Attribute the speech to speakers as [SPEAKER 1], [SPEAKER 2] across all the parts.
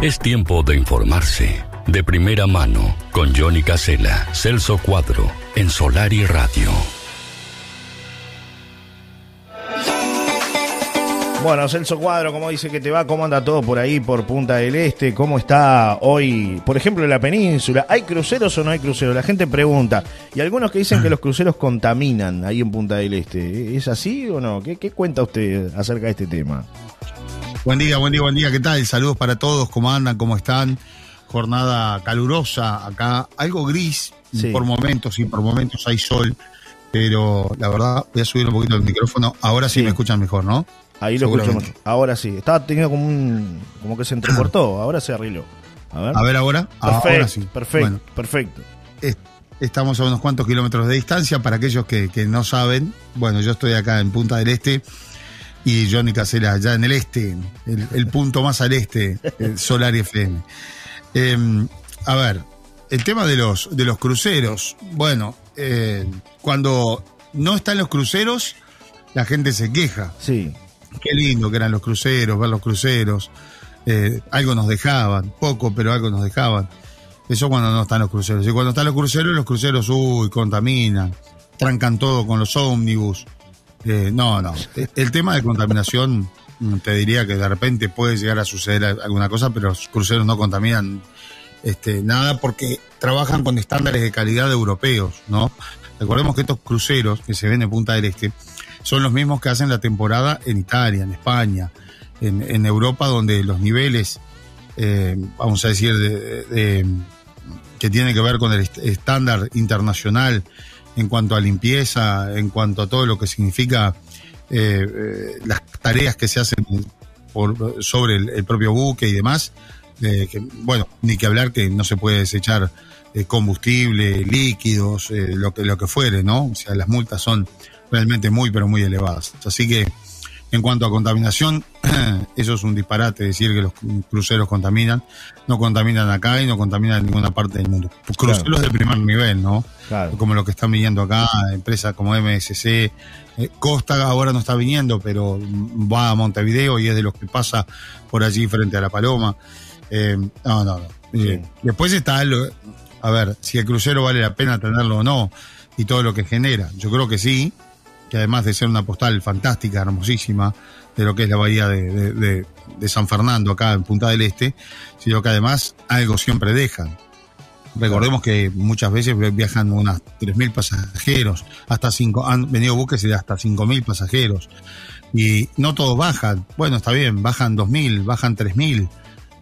[SPEAKER 1] Es tiempo de informarse. De primera mano, con Johnny Casella, Celso Cuadro, en Solar y Radio.
[SPEAKER 2] Bueno, Celso Cuadro, ¿cómo dice que te va? ¿Cómo anda todo por ahí, por Punta del Este? ¿Cómo está hoy, por ejemplo, en la península? ¿Hay cruceros o no hay cruceros? La gente pregunta. Y algunos que dicen que los cruceros contaminan ahí en Punta del Este. ¿Es así o no? ¿Qué, qué cuenta usted acerca de este tema?
[SPEAKER 3] Buen día, buen día, buen día. ¿Qué tal? Saludos para todos. ¿Cómo andan? ¿Cómo están? Jornada calurosa acá. Algo gris
[SPEAKER 2] Sí.
[SPEAKER 3] por momentos y por momentos hay sol. Pero la verdad, voy a subir un poquito el micrófono. Ahora sí,
[SPEAKER 2] Sí.
[SPEAKER 3] me escuchan mejor, ¿no?
[SPEAKER 2] Ahí lo escuchamos. Ahora sí. Estaba teniendo como un. como que se entrecortó. Ahora se arregló. A ver.
[SPEAKER 3] A ver ahora. Ah,
[SPEAKER 2] perfecto,
[SPEAKER 3] ahora sí.
[SPEAKER 2] perfecto,
[SPEAKER 3] Bueno,
[SPEAKER 2] perfecto.
[SPEAKER 3] es- estamos a unos cuantos kilómetros de distancia. Para aquellos que, que no saben, bueno, yo estoy acá en Punta del Este y Johnny Casera allá en el este, el, el punto más al este, el Solar FM. Eh, a ver, el tema de los, de los cruceros. Bueno, eh, cuando no están los cruceros, la gente se queja.
[SPEAKER 2] Sí.
[SPEAKER 3] Qué lindo que eran los cruceros, ver los cruceros. Eh, algo nos dejaban, poco, pero algo nos dejaban. Eso cuando no están los cruceros. Y cuando están los cruceros, los cruceros, uy, contaminan, trancan todo con los ómnibus. Eh, no, no. El tema de contaminación, mm, te diría que de repente puede llegar a suceder alguna cosa, pero los cruceros no contaminan este, nada porque trabajan con estándares de calidad europeos, ¿no? Recordemos que estos cruceros que se ven en Punta del Este son los mismos que hacen la temporada en Italia, en España, en, Europa, donde los niveles, eh, vamos a decir, de, que tienen que ver con el est- estándar internacional en cuanto a limpieza, en cuanto a todo lo que significa eh, eh, las tareas que se hacen por, sobre el, el propio buque y demás, eh, que, bueno, ni que hablar que no se puede desechar eh, combustible, líquidos, eh, lo que lo que fuere, ¿no? O sea, las multas son realmente muy pero muy elevadas. Así que en cuanto a contaminación, eso es un disparate decir que los cruceros contaminan. No contaminan acá y no contaminan en ninguna parte del mundo. Cruceros de primer nivel, ¿no?
[SPEAKER 2] Claro.
[SPEAKER 3] Como lo que están viniendo acá, empresas como MSC. eh, Costa ahora no está viniendo, pero va a Montevideo y es de los que pasa por allí frente a La Paloma. Eh, no, no, no. Eh, Después está, a ver, si el crucero vale la pena tenerlo o no y todo lo que genera. Yo creo que sí, que además de ser una postal fantástica, hermosísima, de lo que es la bahía de, de- de- de San Fernando, acá en Punta del Este, sino que además algo siempre dejan. Recordemos que muchas veces viajan unas 3.000 pasajeros, hasta cinco, han venido buques de hasta 5.000 pasajeros. Y no todos bajan. Bueno, está bien, bajan 2.000, bajan 3.000.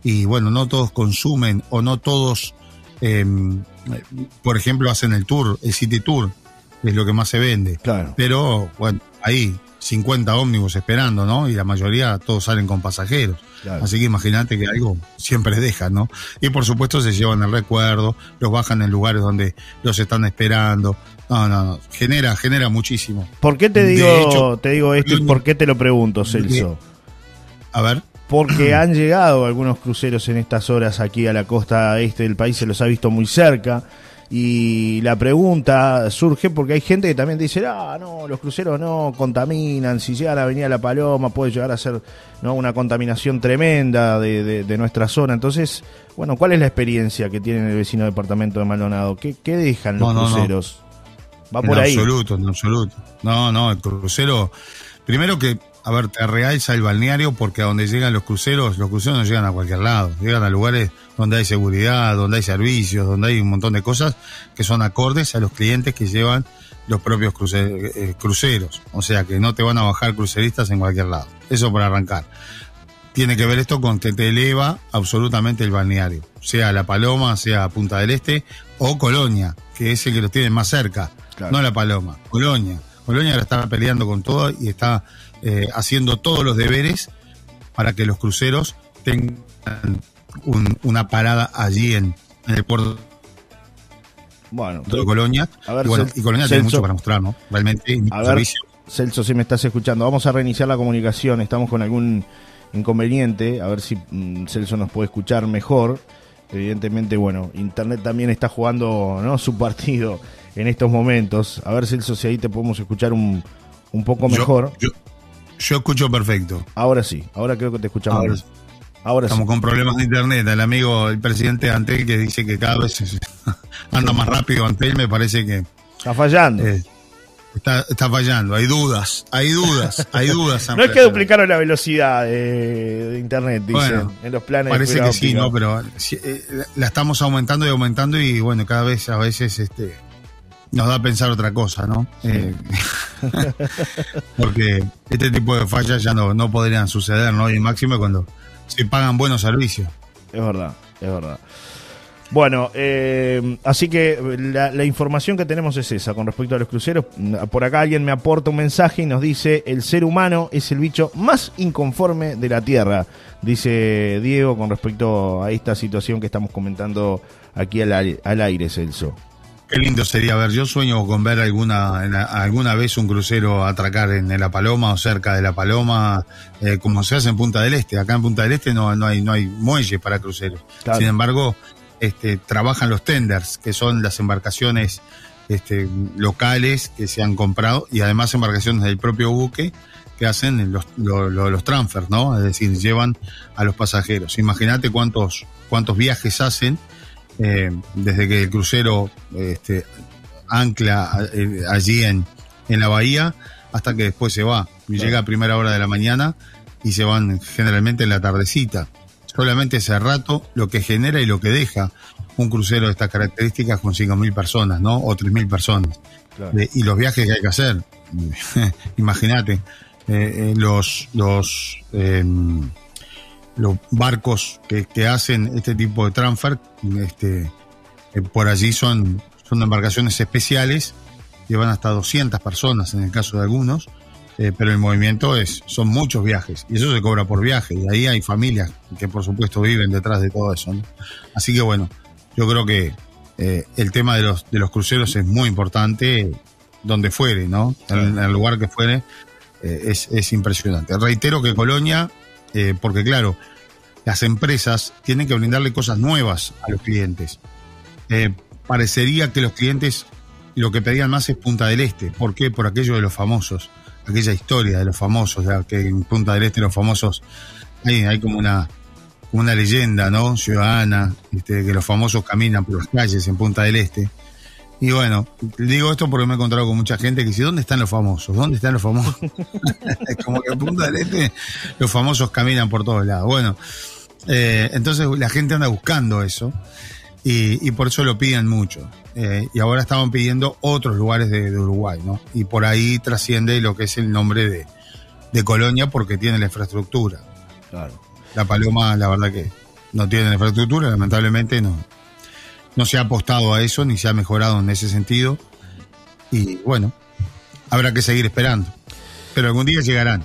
[SPEAKER 3] Y bueno, no todos consumen o no todos, eh, por ejemplo, hacen el tour, el City Tour, es lo que más se vende.
[SPEAKER 2] Claro.
[SPEAKER 3] Pero bueno, ahí 50 ómnibus esperando, ¿no? Y la mayoría todos salen con pasajeros.
[SPEAKER 2] Claro.
[SPEAKER 3] Así que imagínate que algo siempre dejan, ¿no? Y por supuesto se llevan el recuerdo, los bajan en lugares donde los están esperando. No, no, no. Genera, genera muchísimo.
[SPEAKER 2] ¿Por qué te digo,
[SPEAKER 3] hecho,
[SPEAKER 2] te digo esto y por qué te lo pregunto, Celso?
[SPEAKER 3] A ver.
[SPEAKER 2] Porque han llegado algunos cruceros en estas horas aquí a la costa este del país, se los ha visto muy cerca. Y la pregunta surge porque hay gente que también dice, ah, no, los cruceros no contaminan, si llegan a Avenida La Paloma puede llegar a ser ¿no? una contaminación tremenda de, de- de nuestra zona. Entonces, bueno, ¿cuál es la experiencia que tiene el vecino departamento de Maldonado? ¿Qué, qué dejan los
[SPEAKER 3] No, no, no.
[SPEAKER 2] cruceros? Va
[SPEAKER 3] en
[SPEAKER 2] por ahí.
[SPEAKER 3] absoluto, en absoluto. No, no, el crucero. Primero que, a ver, te realza el balneario porque a donde llegan los cruceros, los cruceros no llegan a cualquier lado. Llegan a lugares donde hay seguridad, donde hay servicios, donde hay un montón de cosas que son acordes a los clientes que llevan los propios cruce- eh, cruceros. O sea que no te van a bajar cruceristas en cualquier lado. Eso por arrancar. Tiene que ver esto con que te eleva absolutamente el balneario. Sea La Paloma, sea Punta del Este o Colonia, que es el que los tiene más cerca.
[SPEAKER 2] Claro.
[SPEAKER 3] No La Paloma, Colonia. Colonia la está peleando con todo y está eh, haciendo todos los deberes para que los cruceros tengan un- una parada allí en, en el puerto
[SPEAKER 2] Bueno,
[SPEAKER 3] de Colonia.
[SPEAKER 2] A ver,
[SPEAKER 3] y, bueno,
[SPEAKER 2] Cel-
[SPEAKER 3] y Colonia tiene
[SPEAKER 2] Celso.
[SPEAKER 3] mucho para mostrar, ¿no? Realmente,
[SPEAKER 2] A ver,
[SPEAKER 3] servicio.
[SPEAKER 2] Celso, si me estás escuchando, vamos a reiniciar la comunicación. Estamos con algún inconveniente, a ver si mm, Celso nos puede escuchar mejor. Evidentemente, bueno, Internet también está jugando ¿no? su partido en estos momentos. A ver, Celso, si ahí te podemos escuchar un, un poco mejor.
[SPEAKER 3] Yo, yo escucho perfecto.
[SPEAKER 2] Ahora sí, ahora creo que te escuchamos.
[SPEAKER 3] Ahora.
[SPEAKER 2] Ahora
[SPEAKER 3] Estamos
[SPEAKER 2] sí.
[SPEAKER 3] con problemas de internet. El amigo, el presidente Antel, que dice que cada vez anda más rápido Antel, me parece que
[SPEAKER 2] Está fallando.
[SPEAKER 3] eh, está, está fallando. Hay dudas, hay dudas, hay dudas.
[SPEAKER 2] no es que duplicaron la velocidad de, de internet, dicen,
[SPEAKER 3] Bueno,
[SPEAKER 2] en los planes de
[SPEAKER 3] Parece que sí. ¿no? Pero eh, la estamos aumentando y aumentando y bueno, cada vez a veces este nos da a pensar otra cosa, ¿no? Eh, porque este tipo de fallas ya no, no podrían suceder, ¿no? Y máximo cuando se pagan buenos servicios.
[SPEAKER 2] Es verdad, es verdad. Bueno, eh, así que la, la información que tenemos es esa con respecto a los cruceros. Por acá alguien me aporta un mensaje y nos dice, el ser humano es el bicho más inconforme de la Tierra, dice Diego con respecto a esta situación que estamos comentando aquí al, aire- al aire, Celso.
[SPEAKER 3] Qué lindo sería ver. Yo sueño con ver alguna en alguna vez un crucero atracar en La Paloma o cerca de La Paloma, eh, como se hace en Punta del Este. Acá en Punta del Este no, no hay no hay muelle para cruceros.
[SPEAKER 2] Claro.
[SPEAKER 3] Sin embargo, este, trabajan los tenders, que son las embarcaciones este, locales que se han comprado y además embarcaciones del propio buque que hacen los, lo- lo- los transfers, ¿no? Es decir, llevan a los pasajeros. Imagínate cuántos cuántos viajes hacen eh, desde que el crucero este, ancla eh, allí en, en la bahía hasta que después se va. Llega a primera hora de la mañana y se van generalmente en la tardecita. Solamente ese rato lo que genera y lo que deja un crucero de estas características con 5.000 personas, ¿no? O 3.000 personas.
[SPEAKER 2] Claro.
[SPEAKER 3] Y los viajes que hay que hacer. Imagínate, eh, eh, los, los, em, los barcos que, que hacen este tipo de transfer, este, eh, por allí son, son embarcaciones especiales, llevan hasta 200 personas en el caso de algunos, eh, pero el movimiento es, son muchos viajes, y eso se cobra por viaje, y ahí hay familias que por supuesto viven detrás de todo eso. ¿no? Así que bueno, yo creo que eh, el tema de los, de los cruceros es muy importante, donde fuere, ¿no? En, en el lugar que fuere, es, es impresionante. Reitero que Colonia, eh, porque claro, las empresas tienen que brindarle cosas nuevas a los clientes. Eh, parecería que los clientes lo que pedían más es Punta del Este. ¿Por qué? Por aquello de los famosos, aquella historia de los famosos, ya que en Punta del Este los famosos, hay, hay como una, como una leyenda, ¿no? Ciudadana, este, que los famosos caminan por las calles en Punta del Este. Y bueno, digo esto porque me he encontrado con mucha gente que dice, ¿dónde están los famosos? ¿Dónde están los famosos? es como que en Punta del Este los famosos caminan por todos lados. Bueno, eh, entonces la gente anda buscando eso y, y por eso lo piden mucho. Eh, y ahora estaban pidiendo otros lugares de, de Uruguay, ¿no? Y por ahí trasciende lo que es el nombre de, de Colonia porque tiene la infraestructura.
[SPEAKER 2] Claro.
[SPEAKER 3] La Paloma, la verdad que no tiene la infraestructura, lamentablemente no, no se ha apostado a eso ni se ha mejorado en ese sentido. Y bueno, habrá que seguir esperando. Pero algún día llegarán.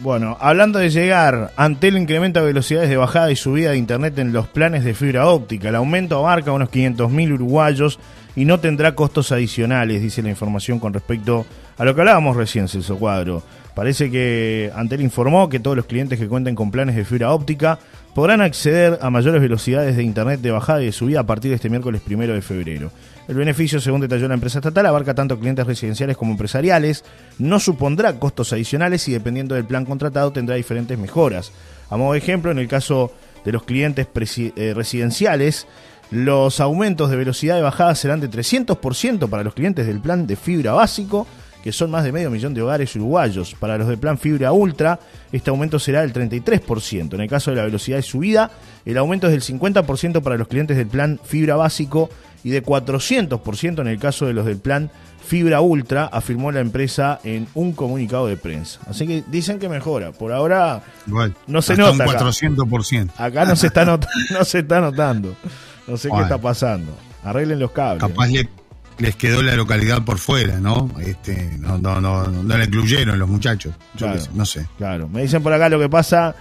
[SPEAKER 2] Bueno, hablando de llegar, Antel incrementa velocidades de bajada y subida de internet en los planes de fibra óptica. El aumento abarca unos 500.000 uruguayos y no tendrá costos adicionales, dice la información con respecto a lo que hablábamos recién, Celso Cuadro. Parece que Antel informó que todos los clientes que cuenten con planes de fibra óptica podrán acceder a mayores velocidades de internet de bajada y de subida a partir de este miércoles primero de febrero. El beneficio, según detalló la empresa estatal, abarca tanto clientes residenciales como empresariales, no supondrá costos adicionales y dependiendo del plan contratado tendrá diferentes mejoras. A modo de ejemplo, en el caso de los clientes eh, residenciales, los aumentos de velocidad de bajada serán de 300% para los clientes del plan de fibra básico, que son más de medio millón de hogares uruguayos. Para los del plan fibra ultra, este aumento será del 33%. En el caso de la velocidad de subida, el aumento es del 50% para los clientes del plan fibra básico y de 400% en el caso de los del plan fibra ultra, afirmó la empresa en un comunicado de prensa. Así que dicen que mejora. Por ahora No se nota acá.
[SPEAKER 3] un 400%.
[SPEAKER 2] acá no se está, no se está notando. No sé
[SPEAKER 3] Bueno.
[SPEAKER 2] qué está pasando. Arreglen los cables.
[SPEAKER 3] Capaz le- les quedó la localidad por fuera, ¿no? Este, no, no, no, no la incluyeron los muchachos. Yo
[SPEAKER 2] Claro.
[SPEAKER 3] qué sé, no sé.
[SPEAKER 2] Claro, me dicen por acá lo que pasa,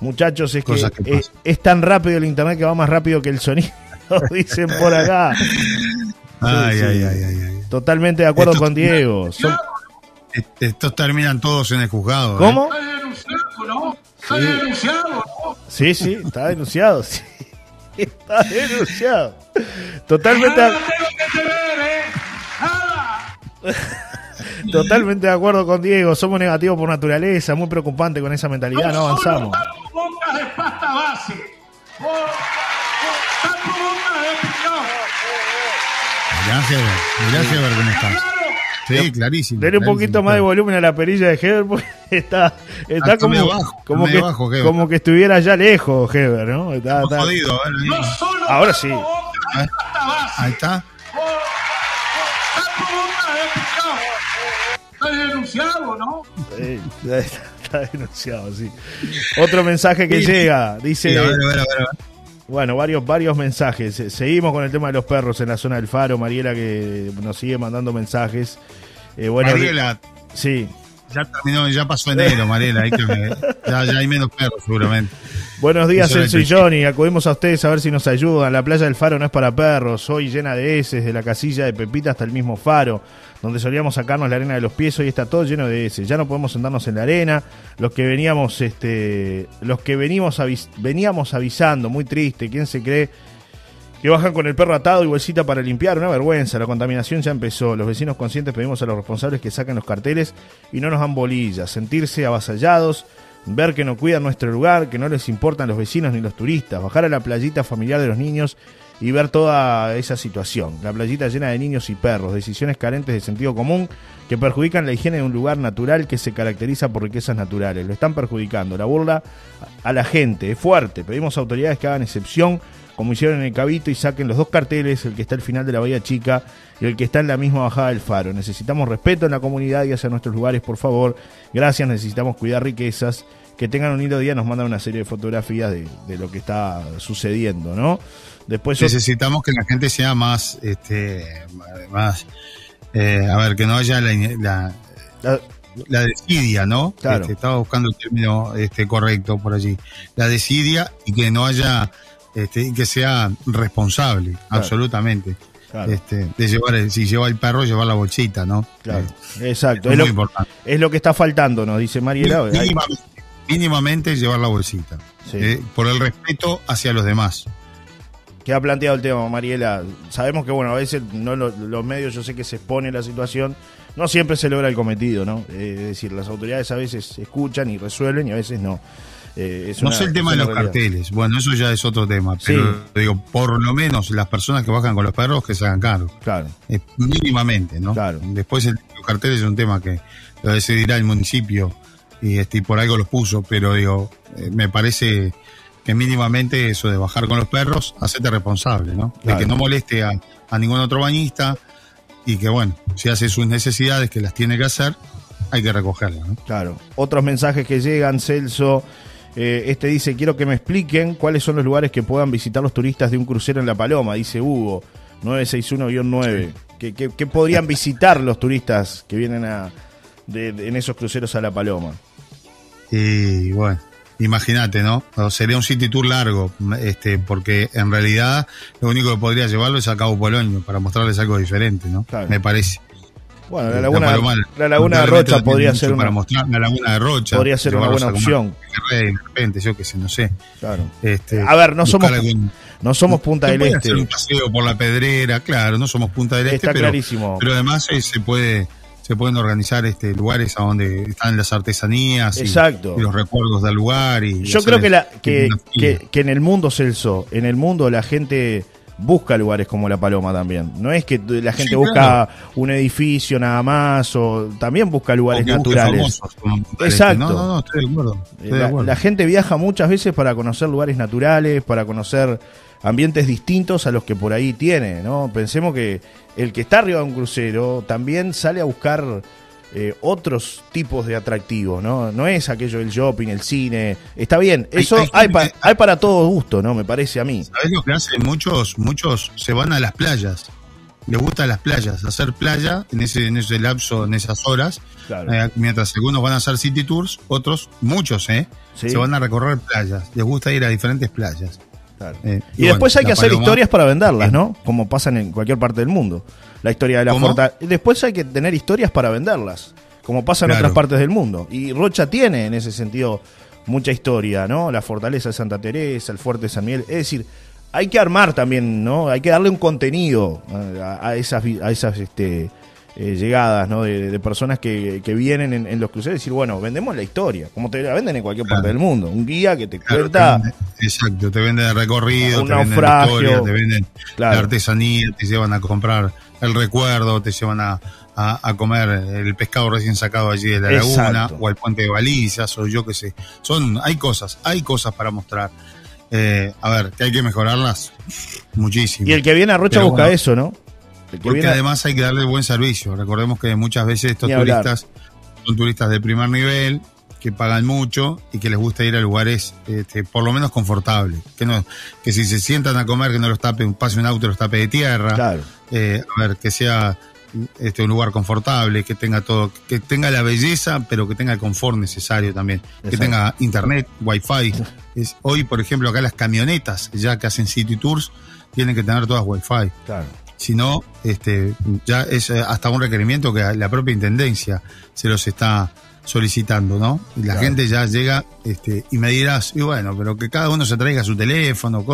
[SPEAKER 2] muchachos, es que,
[SPEAKER 3] Cosas que
[SPEAKER 2] es, tan rápido el internet que va más rápido que el sonido, dicen por acá.
[SPEAKER 3] Ay,
[SPEAKER 2] sí.
[SPEAKER 3] ay, ay, ay, ay.
[SPEAKER 2] Totalmente de acuerdo
[SPEAKER 3] Esto-
[SPEAKER 2] con Diego. Son-
[SPEAKER 3] Este, estos terminan todos en el juzgado. ¿eh?
[SPEAKER 2] ¿Cómo?
[SPEAKER 4] Está denunciado, ¿no? Está denunciado, ¿no?
[SPEAKER 2] Sí, sí, está denunciado. sí. Está denunciado. Totalmente,
[SPEAKER 4] Nada tengo que temer, ¿eh? Nada.
[SPEAKER 2] totalmente de acuerdo con Diego. Somos negativos por naturaleza, muy preocupante con esa mentalidad, no avanzamos.
[SPEAKER 4] Somos bocas de pasta base. De.
[SPEAKER 3] Mirá, Heber, mirá, Heber, cómo está. Sí, clarísimo.
[SPEAKER 2] Denle un
[SPEAKER 3] clarísimo,
[SPEAKER 2] poquito más de volumen a la perilla de Heber porque está, está
[SPEAKER 3] Está
[SPEAKER 2] como,
[SPEAKER 3] medio bajo, está
[SPEAKER 2] como,
[SPEAKER 3] medio
[SPEAKER 2] que,
[SPEAKER 3] bajo, Heber.
[SPEAKER 2] como que estuviera allá lejos, Heber, ¿no? Está-
[SPEAKER 3] a ver,
[SPEAKER 4] No
[SPEAKER 3] ahí.
[SPEAKER 4] solo
[SPEAKER 2] Ahora sí.
[SPEAKER 4] base.
[SPEAKER 3] Ahí está.
[SPEAKER 4] Está denunciado, ¿no?
[SPEAKER 2] Eh, está, está denunciado, sí. Otro mensaje que
[SPEAKER 3] Sí.
[SPEAKER 2] llega, dice,
[SPEAKER 3] Sí, a ver, a ver, a ver.
[SPEAKER 2] Bueno, varios, varios mensajes. Se- Seguimos con el tema de los perros en la zona del faro. Mariela que nos sigue mandando mensajes. Eh, bueno,
[SPEAKER 3] Mariela,
[SPEAKER 2] sí.
[SPEAKER 3] Ya terminó, ya pasó enero, Mariela. Que, ya, ya hay menos perros, seguramente.
[SPEAKER 2] Buenos días, Celso y Johnny. Acudimos a ustedes a ver si nos ayudan. La playa del Faro no es para perros. Hoy llena de heces, de la casilla de Pepita hasta el mismo faro, donde solíamos sacarnos la arena de los pies. Hoy está todo lleno de heces. Ya no podemos sentarnos en la arena. Los que veníamos, este, los que venimos avis- veníamos avisando, muy triste. ¿Quién se cree? Que bajan con el perro atado y bolsita para limpiar, una vergüenza, la contaminación ya empezó. Los vecinos conscientes pedimos a los responsables que saquen los carteles y no nos dan bolillas, sentirse avasallados, ver que no cuidan nuestro lugar, que no les importan los vecinos ni los turistas, bajar a la playita familiar de los niños y ver toda esa situación. La playita llena de niños y perros, decisiones carentes de sentido común que perjudican la higiene de un lugar natural que se caracteriza por riquezas naturales. Lo están perjudicando. La burla a la gente es fuerte. Pedimos a autoridades que hagan excepción como hicieron en el Cabito y saquen los dos carteles, el que está al final de la Bahía Chica y el que está en la misma bajada del Faro. Necesitamos respeto en la comunidad y hacia nuestros lugares, por favor. Gracias, necesitamos cuidar riquezas. Que tengan un lindo día, nos mandan una serie de fotografías de, de lo que está sucediendo, ¿no? Después
[SPEAKER 3] Necesitamos que la gente sea más, este, más, eh, a ver, que no haya la, la,
[SPEAKER 2] la-
[SPEAKER 3] la desidia, ¿no?
[SPEAKER 2] Claro.
[SPEAKER 3] Este, estaba buscando el término este, correcto por allí. La desidia y que no haya, este, y que sea responsable, absolutamente.
[SPEAKER 2] Claro.
[SPEAKER 3] Este, de llevar, el- si lleva el perro, llevar la bolsita, ¿no?
[SPEAKER 2] Claro,
[SPEAKER 3] Eh,
[SPEAKER 2] exacto.
[SPEAKER 3] es
[SPEAKER 2] Es
[SPEAKER 3] muy
[SPEAKER 2] lo,
[SPEAKER 3] importante.
[SPEAKER 2] es lo que está faltando, nos dice Mariela.
[SPEAKER 3] Mínimamente, mínimamente llevar la bolsita.
[SPEAKER 2] Sí.
[SPEAKER 3] Eh, por el respeto hacia los demás.
[SPEAKER 2] que ha planteado el tema, Mariela. Sabemos que, bueno, a veces no lo- los medios, yo sé que se expone la situación, no siempre se logra el cometido, ¿no? Eh, es decir, las autoridades a veces escuchan y resuelven y a veces no. Eh, es
[SPEAKER 3] No
[SPEAKER 2] una-
[SPEAKER 3] sé el tema de los
[SPEAKER 2] realidad.
[SPEAKER 3] carteles. Bueno, eso ya es otro tema. Pero
[SPEAKER 2] Sí.
[SPEAKER 3] digo, por lo menos las personas que bajan con los perros que se hagan cargo.
[SPEAKER 2] Claro,
[SPEAKER 3] Eh, mínimamente, ¿no?
[SPEAKER 2] Claro.
[SPEAKER 3] Después el, los carteles es un tema que lo decidirá el municipio y, este, por algo los puso, pero digo, eh, me parece que mínimamente eso de bajar con los perros, hacerte responsable, ¿no?
[SPEAKER 2] Claro.
[SPEAKER 3] De que no moleste a, a ningún otro bañista y que, bueno, si hace sus necesidades, que las tiene que hacer, hay que recogerlas, ¿no?
[SPEAKER 2] claro. Otros mensajes que llegan, Celso. Eh, este dice, quiero que me expliquen cuáles son los lugares que puedan visitar los turistas de un crucero en La Paloma, dice Hugo, 961-9. ¿Qué, qué, qué podrían visitar los turistas que vienen a, de- de- en esos cruceros a La Paloma?
[SPEAKER 3] Y bueno, imagínate, ¿no? O sería un city tour largo, este, porque en realidad lo único que podría llevarlo es a Cabo Polonio para mostrarles algo diferente, ¿no?
[SPEAKER 2] Claro.
[SPEAKER 3] Me parece.
[SPEAKER 2] Bueno, la
[SPEAKER 3] La
[SPEAKER 2] laguna, la laguna de Rocha podría ser
[SPEAKER 3] para
[SPEAKER 2] una,
[SPEAKER 3] mostrar la laguna de Rocha
[SPEAKER 2] podría ser una buena opción.
[SPEAKER 3] De repente yo qué sé no sé
[SPEAKER 2] Claro.
[SPEAKER 3] este,
[SPEAKER 2] A ver, no somos
[SPEAKER 3] algún-
[SPEAKER 2] no somos Punta del Este.
[SPEAKER 3] hacer un paseo por la pedrera claro no somos Punta del Este
[SPEAKER 2] Está
[SPEAKER 3] pero,
[SPEAKER 2] clarísimo.
[SPEAKER 3] pero además eh, se puede se pueden organizar este lugares a donde están las artesanías y-
[SPEAKER 2] Exacto.
[SPEAKER 3] y, los recuerdos del lugar y
[SPEAKER 2] Yo creo que, la, que,
[SPEAKER 3] una fila.
[SPEAKER 2] que, que en el mundo, Celso, en el mundo la gente busca lugares como La Paloma también. No es que la gente
[SPEAKER 3] Sí,
[SPEAKER 2] busca un edificio nada más, o también busca lugares naturales.
[SPEAKER 3] famosos,
[SPEAKER 2] Exacto.
[SPEAKER 3] No, no, no, estoy de acuerdo.
[SPEAKER 2] Eh,
[SPEAKER 3] Estoy de
[SPEAKER 2] La,
[SPEAKER 3] acuerdo.
[SPEAKER 2] la gente viaja muchas veces para conocer lugares naturales, para conocer ambientes distintos a los que por ahí tiene, ¿no? Pensemos que el que está arriba de un crucero también sale a buscar eh, otros tipos de atractivos, ¿no? No es aquello del shopping, el cine. Está bien, eso
[SPEAKER 3] hay
[SPEAKER 2] hay,
[SPEAKER 3] gente
[SPEAKER 2] pa-
[SPEAKER 3] que-
[SPEAKER 2] hay para todo gusto, ¿no? Me parece a mí.
[SPEAKER 3] ¿Sabés lo que hacen? Muchos, muchos se van a las playas. Les gustan las playas, hacer playa en ese, en ese lapso, en esas horas.
[SPEAKER 2] Claro.
[SPEAKER 3] Eh, mientras algunos van a hacer city tours, otros, muchos, ¿eh?
[SPEAKER 2] Sí.
[SPEAKER 3] Se van a recorrer playas. Les gusta ir a diferentes playas.
[SPEAKER 2] Claro.
[SPEAKER 3] Eh,
[SPEAKER 2] Y, después
[SPEAKER 3] bueno,
[SPEAKER 2] hay que hacer
[SPEAKER 3] Paloma-
[SPEAKER 2] historias para venderlas, ¿no? Como pasan en cualquier parte del mundo. La historia de la fortaleza. Después hay que tener historias para venderlas, como pasa en
[SPEAKER 3] Claro.
[SPEAKER 2] otras partes del mundo. Y Rocha tiene en ese sentido mucha historia, ¿no? La fortaleza de Santa Teresa, el fuerte de San Miguel. Es decir, hay que armar también, ¿no? Hay que darle un contenido a, a esas, a esas este, eh, llegadas, ¿no? De, de personas que, que vienen en, en los cruceros y decir, bueno, vendemos la historia, como te la venden en cualquier parte del mundo. Un guía que te
[SPEAKER 3] Claro,
[SPEAKER 2] cuenta.
[SPEAKER 3] te vende- exacto, te venden el recorrido,
[SPEAKER 2] Un
[SPEAKER 3] te venden la historia, te venden
[SPEAKER 2] Claro.
[SPEAKER 3] la artesanía, te llevan a comprar el recuerdo, te llevan a, a- a comer el pescado recién sacado allí de la
[SPEAKER 2] Exacto.
[SPEAKER 3] laguna, o al puente de balizas, o yo qué sé. Son, hay cosas, hay cosas para mostrar. Eh, a ver, que hay que mejorarlas muchísimo.
[SPEAKER 2] Y el que viene a Rocha
[SPEAKER 3] Pero
[SPEAKER 2] busca
[SPEAKER 3] bueno,
[SPEAKER 2] eso, ¿no?
[SPEAKER 3] Porque
[SPEAKER 2] viene
[SPEAKER 3] además hay que darle buen servicio. Recordemos que muchas veces estos turistas son turistas de primer nivel, que pagan mucho y que les gusta ir a lugares este, por lo menos confortables. Que no, que si se sientan a comer, que no los tape, pase un auto y los tape de tierra.
[SPEAKER 2] Claro.
[SPEAKER 3] Eh, a ver, que sea este, un lugar confortable, que tenga todo, que tenga la belleza, pero que tenga el confort necesario también. Que tenga internet, wifi. Es, hoy, por ejemplo, acá las camionetas, ya que hacen city tours, tienen que tener todas wifi.
[SPEAKER 2] Claro.
[SPEAKER 3] Si no, este, ya es eh, hasta un requerimiento que la propia intendencia se los está solicitando, ¿no? Y la
[SPEAKER 2] Claro.
[SPEAKER 3] gente ya llega este, y me dirás, y bueno, pero que cada uno se traiga su teléfono.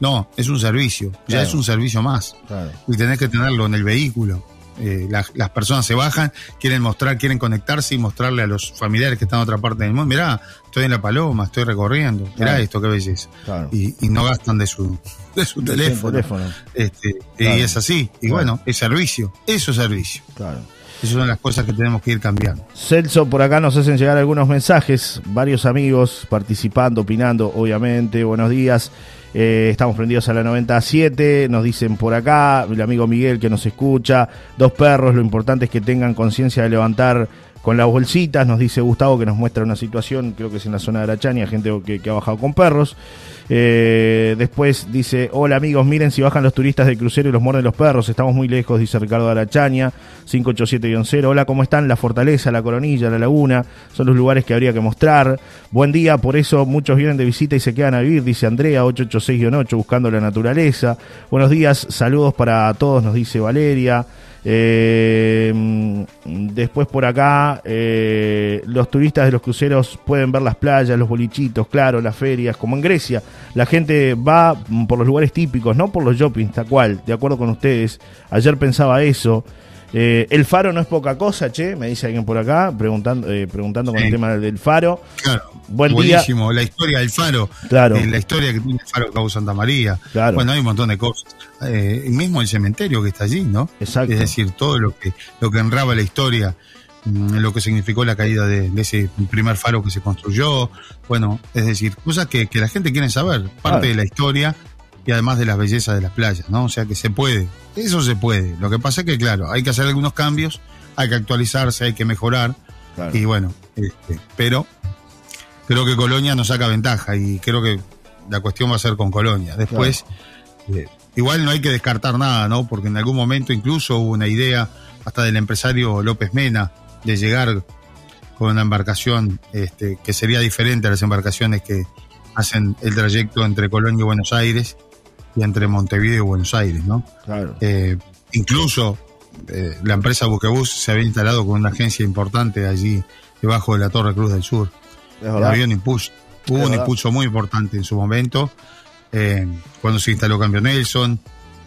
[SPEAKER 3] No, es un servicio, ya
[SPEAKER 2] Claro.
[SPEAKER 3] es un servicio más.
[SPEAKER 2] Claro.
[SPEAKER 3] Y tenés que tenerlo en el vehículo. Eh, las, las personas se bajan, quieren mostrar, quieren conectarse y mostrarle a los familiares que están en otra parte del mundo, mirá, estoy en La Paloma, estoy recorriendo, mirá
[SPEAKER 2] Claro.
[SPEAKER 3] esto, qué belleza.
[SPEAKER 2] Claro.
[SPEAKER 3] Y, y no gastan de su, de su teléfono.
[SPEAKER 2] teléfono.
[SPEAKER 3] Este,
[SPEAKER 2] Claro.
[SPEAKER 3] Y es así. Y bueno, es servicio. Eso es servicio.
[SPEAKER 2] Claro.
[SPEAKER 3] Esas son las cosas que tenemos que ir cambiando.
[SPEAKER 2] Celso, por acá nos hacen llegar algunos mensajes, varios amigos participando, opinando, obviamente. Buenos días. Eh, estamos prendidos a la 97, nos dicen por acá, el amigo Miguel que nos escucha, dos perros, lo importante es que tengan conciencia de levantar con las bolsitas, nos dice Gustavo que nos muestra una situación, creo que es en la zona de Arachania, gente que, ha bajado con perros. Eh, después dice, hola amigos, miren si bajan los turistas del crucero y los muerden los perros, estamos muy lejos, dice Ricardo Arachaña, 587-0. Hola, ¿cómo están? La Fortaleza, la Coronilla, la Laguna, son los lugares que habría que mostrar. Buen día, por eso muchos vienen de visita y se quedan a vivir, dice Andrea, 886-8, buscando la naturaleza. Buenos días, saludos para todos, nos dice Valeria. Eh, después por acá, eh, los turistas de los cruceros pueden ver las playas, los bolichitos, claro, las ferias, como en Grecia. La gente va por los lugares típicos, no por los shoppings, tal cual, de acuerdo con ustedes. Ayer pensaba eso. Eh, el faro no es poca cosa, che, me dice alguien por acá, preguntando, eh, preguntando con el tema del faro.
[SPEAKER 3] Claro.
[SPEAKER 2] Buen
[SPEAKER 3] Buenísimo. La historia del faro.
[SPEAKER 2] Claro.
[SPEAKER 3] eh, la historia que tiene el faro Cabo Santa María.
[SPEAKER 2] Claro.
[SPEAKER 3] Bueno, hay un montón de cosas. Eh, mismo el cementerio que está allí, ¿no?
[SPEAKER 2] Exacto.
[SPEAKER 3] Es decir, todo lo que, lo que enraba la historia, mm, lo que significó la caída de, de ese primer faro que se construyó. Bueno, es decir, cosas que, que la gente quiere saber. Parte
[SPEAKER 2] Claro.
[SPEAKER 3] de la historia y además de las bellezas de las playas, ¿no? O sea que se puede. Eso se puede. Lo que pasa es que, claro, hay que hacer algunos cambios, hay que actualizarse, hay que mejorar.
[SPEAKER 2] Claro.
[SPEAKER 3] Y bueno, este, pero creo que Colonia nos saca ventaja y creo que la cuestión va a ser con Colonia. Después, eh, igual no hay que descartar nada, ¿no? Porque en algún momento incluso hubo una idea hasta del empresario López Mena de llegar con una embarcación este, que sería diferente a las embarcaciones que hacen el trayecto entre Colonia y Buenos Aires y entre Montevideo y Buenos Aires, ¿no?
[SPEAKER 2] Claro.
[SPEAKER 3] Eh, incluso eh, la empresa Buquebus se había instalado con una agencia importante allí debajo de la Torre Cruz del Sur. Había un impulso, hubo un impulso muy importante en su momento, eh, cuando se instaló Cambio Nelson,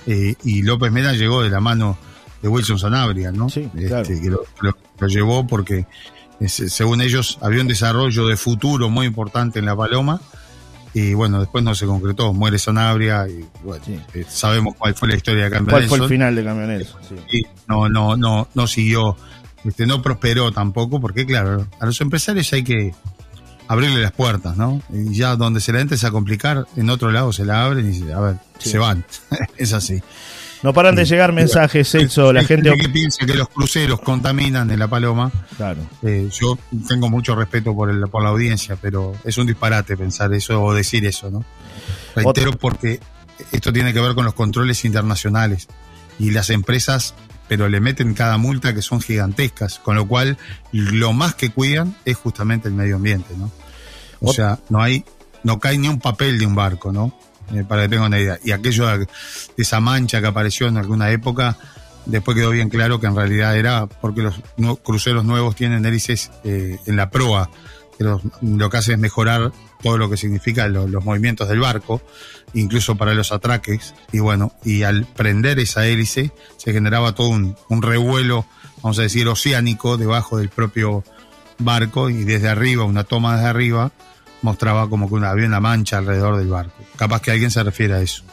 [SPEAKER 3] eh, y López Mena llegó de la mano de Wilson Sanabria, ¿no?
[SPEAKER 2] Sí,
[SPEAKER 3] Este,
[SPEAKER 2] claro.
[SPEAKER 3] que lo, lo- lo llevó porque, eh, se- según ellos, había un desarrollo de futuro muy importante en La Paloma, y bueno, después no se concretó, muere Sanabria, y bueno,
[SPEAKER 2] Sí.
[SPEAKER 3] eh, sabemos cuál fue la historia de Cambio
[SPEAKER 2] ¿Cuál fue el final de Camioneros? Sí.
[SPEAKER 3] no, no, no, no siguió, este, no prosperó tampoco, porque claro, a los empresarios hay que abrirle las puertas, ¿no? Y ya donde se la entres a complicar, en otro lado se la abren y se, a ver,
[SPEAKER 2] Sí.
[SPEAKER 3] se van. es así.
[SPEAKER 2] No paran de llegar mensajes, Celso, la gente...
[SPEAKER 3] que piensa que los cruceros contaminan en La Paloma.
[SPEAKER 2] Claro.
[SPEAKER 3] Eh, yo tengo mucho respeto por, el, por la audiencia, pero es un disparate pensar eso o decir eso, ¿no? Reitero porque esto tiene que ver con los controles internacionales y las empresas, pero le meten cada multa que son gigantescas, con lo cual lo más que cuidan es justamente el medio ambiente, ¿no? O sea, no hay, no cae ni un papel de un barco, ¿no? Eh, para que tengan una idea. Y aquello de esa mancha que apareció en alguna época, después quedó bien claro que en realidad era porque los cruceros nuevos tienen hélices eh, en la proa, que los- lo que hace es mejorar todo lo que significa lo- los movimientos del barco, incluso para los atraques, y bueno, y al prender esa hélice se generaba todo un, un revuelo vamos a decir, oceánico debajo del propio barco y desde arriba, una toma desde arriba, mostraba como que había una mancha alrededor del barco. Capaz que alguien se refiere a eso.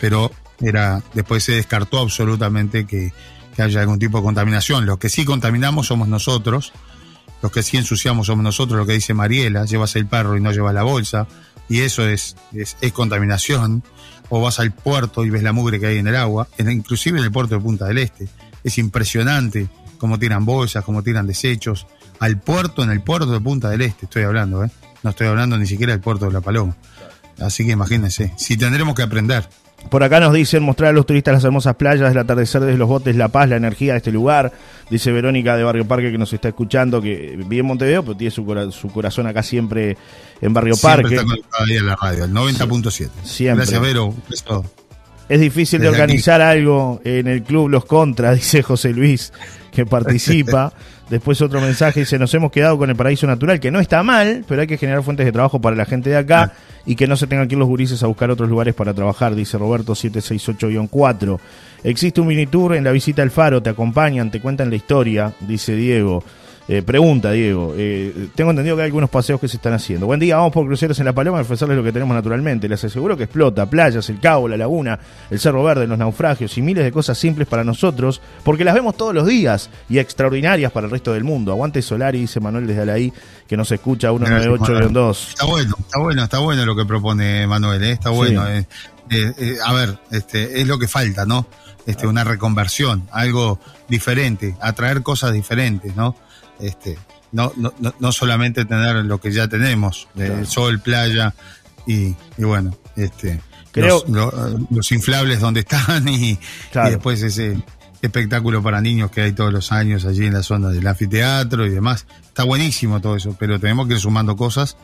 [SPEAKER 3] Pero era, después se descartó absolutamente que, que haya algún tipo de contaminación. Los que sí contaminamos somos nosotros, los que sí ensuciamos somos nosotros, lo que dice Mariela, llevas el perro y no llevas la bolsa, y eso es, es, contaminación. O vas al puerto y ves la mugre que hay en el agua, en- inclusive en el puerto de Punta del Este. Es impresionante cómo tiran bolsas, cómo tiran desechos. Al puerto, en el puerto de Punta del Este, estoy hablando, ¿eh? No estoy hablando ni siquiera del puerto de La Paloma. Así que imagínense, si tendremos que aprender.
[SPEAKER 2] Por acá nos dicen mostrar a los turistas las hermosas playas, el atardecer desde los botes, la paz, la energía de este lugar. Dice Verónica de Barrio Parque que nos está escuchando, que vive en Montevideo, pero tiene su, cora- su corazón acá siempre en Barrio
[SPEAKER 3] Siempre
[SPEAKER 2] Parque.
[SPEAKER 3] está conectada ahí a la radio, el 90.7.
[SPEAKER 2] Siempre.
[SPEAKER 3] Gracias, Vero.
[SPEAKER 2] Es difícil de organizar algo en el club Los Contras, dice José Luis, que participa. Después otro mensaje dice, nos hemos quedado con el paraíso natural, que no está mal, pero hay que generar fuentes de trabajo para la gente de acá y que no se tengan que ir los gurises a buscar otros lugares para trabajar, dice Roberto 768-4. Existe un mini tour en la visita al faro, te acompañan, te cuentan la historia, dice Diego. Eh, pregunta, Diego. eh, tengo entendido que hay algunos paseos que se están haciendo. Buen día, vamos por cruceros en La Paloma a ofrecerles lo que tenemos naturalmente. Les aseguro que explota playas, el cabo, la laguna, el cerro verde, los naufragios y miles de cosas simples para nosotros, porque las vemos todos los días y extraordinarias para el resto del mundo. Aguante Solari, dice Manuel desde Alaí, que nos escucha 198-2.
[SPEAKER 3] Está bueno, está bueno, está bueno lo que propone Manuel, ¿eh? está bueno.
[SPEAKER 2] Sí.
[SPEAKER 3] eh. Eh, eh, a ver, este, es lo que falta, ¿no? Este, una reconversión, algo diferente, atraer cosas diferentes, ¿no? Este, no, no, no- no solamente tener lo que ya tenemos, eh,
[SPEAKER 2] Claro.
[SPEAKER 3] sol, playa y, y bueno, este,
[SPEAKER 2] Creo-
[SPEAKER 3] los, lo- los inflables donde están y,
[SPEAKER 2] Claro.
[SPEAKER 3] y después ese espectáculo para niños que hay todos los años allí en la zona del anfiteatro y demás. Está buenísimo todo eso, pero tenemos que ir sumando cosas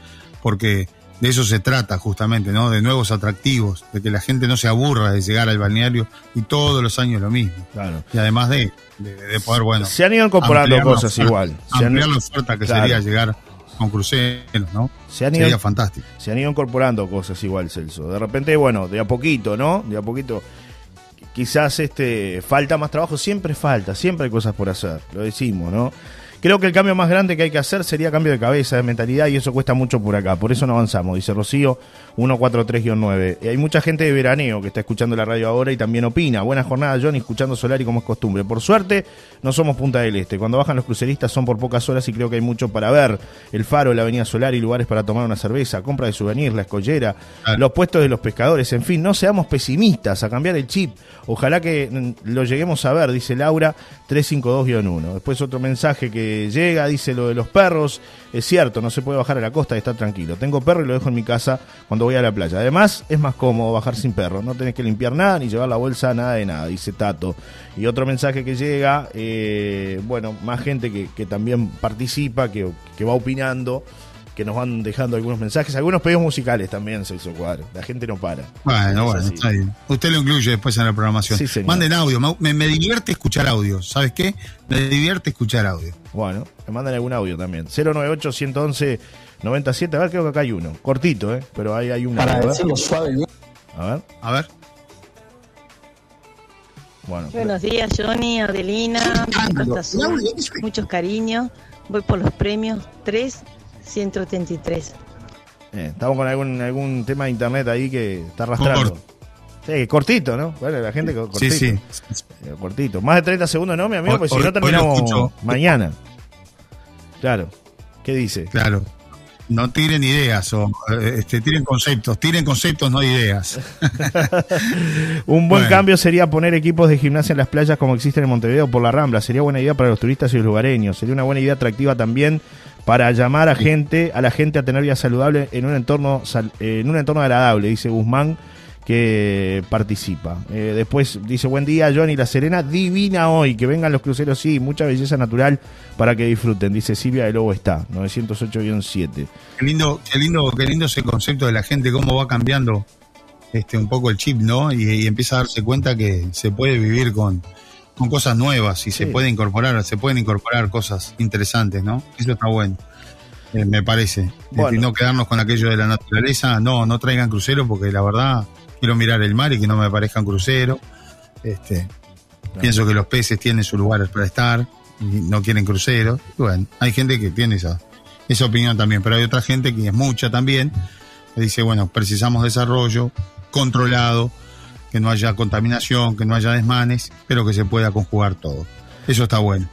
[SPEAKER 3] porque de eso se trata justamente, ¿no? De nuevos atractivos, de que la gente no se aburra de llegar al balneario y todos los años lo mismo.
[SPEAKER 2] Claro.
[SPEAKER 3] Y además de, de, de poder, bueno,
[SPEAKER 2] Se han ido incorporando cosas
[SPEAKER 3] oferta-
[SPEAKER 2] igual. Se han,
[SPEAKER 3] ampliar la oferta que
[SPEAKER 2] Claro.
[SPEAKER 3] sería llegar con cruceros, ¿no?
[SPEAKER 2] se han ido
[SPEAKER 3] Sería fantástico.
[SPEAKER 2] se han ido incorporando cosas igual, Celso. De repente, bueno, de a poquito, ¿no? De a poquito. Quizás este falta más trabajo, siempre falta, siempre hay cosas por hacer, lo decimos, ¿no? Creo que el cambio más grande que hay que hacer sería cambio de cabeza, de mentalidad, y eso cuesta mucho por acá. Por eso no avanzamos, dice Rocío 143-9. Y hay mucha gente de veraneo que está escuchando la radio ahora y también opina. Buena jornada, Johnny, escuchando Solari como es costumbre. Por suerte, no somos Punta del Este. Cuando bajan los cruceristas son por pocas horas y creo que hay mucho para ver. El faro, la avenida Solari, lugares para tomar una cerveza, compra de souvenirs, la escollera, los puestos de los pescadores, en fin, no seamos pesimistas, a cambiar el chip. Ojalá que mm, lo lleguemos a ver, dice Laura 352-1. Después otro mensaje que llega, dice lo de los perros. Es cierto, no se puede bajar a la costa y estar tranquilo. Tengo perro y lo dejo en mi casa cuando voy a la playa. Además, es más cómodo bajar sin perro. No tenés que limpiar nada ni llevar la bolsa, nada de nada, dice Tato. Y otro mensaje que llega, eh, bueno, más gente que, también participa, que va opinando, que nos van dejando algunos mensajes, algunos pedidos musicales también, Celso Cuadro. La gente no para.
[SPEAKER 3] Bueno, bueno, está bien. Usted lo incluye después en la programación.
[SPEAKER 2] Sí, señor.
[SPEAKER 3] Manden audio. Me, me divierte escuchar audio. ¿Sabes qué? Me divierte escuchar audio.
[SPEAKER 2] Bueno, me mandan algún audio también. 098-111-97. A ver, creo que acá hay uno. Cortito, ¿eh? Pero ahí hay uno.
[SPEAKER 5] Para decirlo suave.
[SPEAKER 2] A ver.
[SPEAKER 3] A ver.
[SPEAKER 2] Bueno.
[SPEAKER 6] Buenos días, Johnny, Adelina, muchos cariños. Voy por los premios 3, 133.
[SPEAKER 2] Eh, estamos con algún, algún tema de internet ahí que está arrastrando.
[SPEAKER 3] Corto.
[SPEAKER 2] Sí, cortito, ¿no? Bueno, la gente co- cortito.
[SPEAKER 3] Sí, sí.
[SPEAKER 2] Eh, Cortito. Más de 30 segundos, ¿no, mi amigo? Pues si no terminamos mañana. Claro. ¿Qué dice?
[SPEAKER 3] Claro. No tiren ideas o eh, este, tiren conceptos. Tiren conceptos, no ideas.
[SPEAKER 2] Un buen
[SPEAKER 3] Bueno.
[SPEAKER 2] cambio sería poner equipos de gimnasia en las playas como existen en Montevideo por la Rambla. Sería buena idea para los turistas y los lugareños. Sería una buena idea atractiva también para llamar a gente, a la gente a tener vida saludable en un entorno sal- en un entorno agradable, dice Guzmán que participa. Eh, después dice buen día Johnny La Serena, divina hoy, que vengan los cruceros, sí, mucha belleza natural para que disfruten, dice Silvia de Lobo está, 908-7.
[SPEAKER 3] Qué lindo, qué lindo, qué lindo ese concepto de la gente, cómo va cambiando este un poco el chip, ¿no? Y, y empieza a darse cuenta que se puede vivir con, con cosas nuevas y se puede incorporar, se pueden incorporar cosas interesantes, ¿no? Eso está bueno. eh, me parece.
[SPEAKER 2] Bueno.
[SPEAKER 3] Y no quedarnos con aquello de la naturaleza. No, no traigan crucero porque la verdad quiero mirar el mar y que no me parezcan crucero. Este, Pienso que los peces tienen sus lugares para estar no quieren cruceros. bueno, hay gente que tiene esa, esa opinión también, pero hay otra gente que es mucha también, que dice, bueno, precisamos desarrollo controlado, que no haya contaminación, que no haya desmanes, pero que se pueda conjugar todo. Eso está bueno.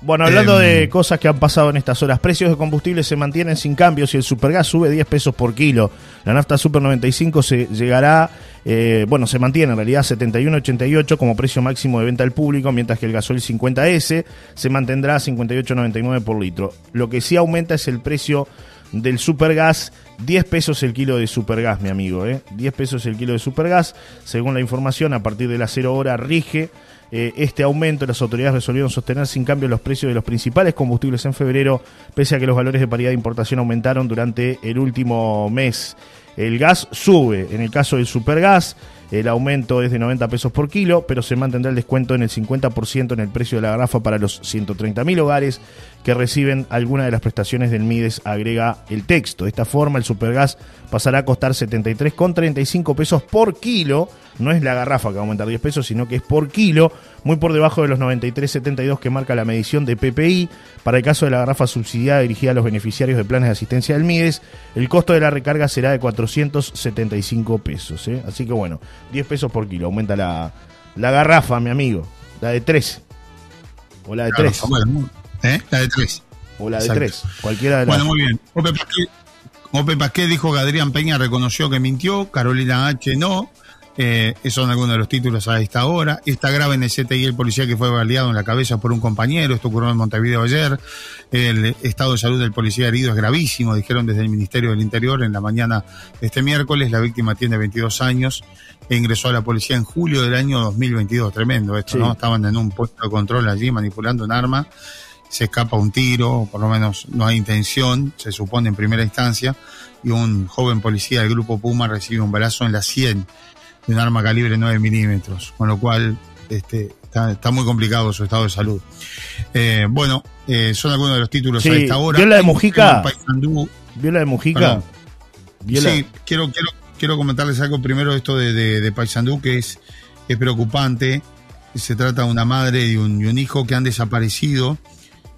[SPEAKER 2] Bueno, hablando de em, cosas que han pasado en estas horas, precios de combustible se mantienen sin cambios y el supergas sube 10 pesos por kilo. La nafta Super 95 se llegará, eh, bueno, se mantiene en realidad 71.88 como precio máximo de venta al público, mientras que el gasoil 50S se mantendrá 58.99 por litro. Lo que sí aumenta es el precio del supergas, 10 pesos el kilo de supergas, mi amigo, ¿eh? 10 pesos el kilo de supergas. Según la información, a partir de las 0 hora rige eh, este aumento, las autoridades resolvieron sostener sin cambio los precios de los principales combustibles en febrero, pese a que los valores de paridad de importación aumentaron durante el último mes. El gas sube, en el caso del supergas, el aumento es de 90 pesos por kilo, pero se mantendrá el descuento en el 50% en el precio de la garrafa para los 130.000 hogares que reciben alguna de las prestaciones del MIDES, agrega el texto. De esta forma, el supergas pasará a costar 73,35 pesos por kilo. No es la garrafa que va a aumentar 10 pesos, sino que es por kilo, muy por debajo de los 93,72 que marca la medición de PPI. Para el caso de la garrafa subsidiada dirigida a los beneficiarios de planes de asistencia del MIDES, el costo de la recarga será de 475 pesos. ¿eh? Así que bueno, 10 pesos por kilo. Aumenta la, la garrafa, mi amigo. La de 3. O la de 3.
[SPEAKER 3] ¿Eh? La de 3.
[SPEAKER 2] O la de 3. Cualquiera de las.
[SPEAKER 3] Bueno, muy bien. Ope Pasquet dijo que Adrián Peña reconoció que mintió, Carolina H. no. Eh, esos son algunos de los títulos a esta hora. Está grave en el CTI el policía que fue baleado en la cabeza por un compañero. Esto ocurrió en Montevideo ayer. El estado de salud del policía herido es gravísimo, dijeron desde el Ministerio del Interior en la mañana de este miércoles. La víctima tiene 22 años e ingresó a la policía en julio del año 2022. Tremendo esto, ¿no? Estaban en un puesto de control allí manipulando un arma. Se escapa un tiro, por lo menos no hay intención, se supone en primera instancia, y un joven policía del grupo Puma recibe un balazo en la 100 de un arma calibre 9 milímetros, con lo cual este, está, muy complicado su estado de salud. Eh, bueno, eh, son algunos de los títulos a esta hora.
[SPEAKER 2] ¿Vio la de Mujica? ¿Vio la de Mujica?
[SPEAKER 3] Sí, quiero, quiero, quiero comentarles algo primero de esto de, de, Paysandú, que es, es preocupante. Se trata de una madre y un, y un hijo que han desaparecido.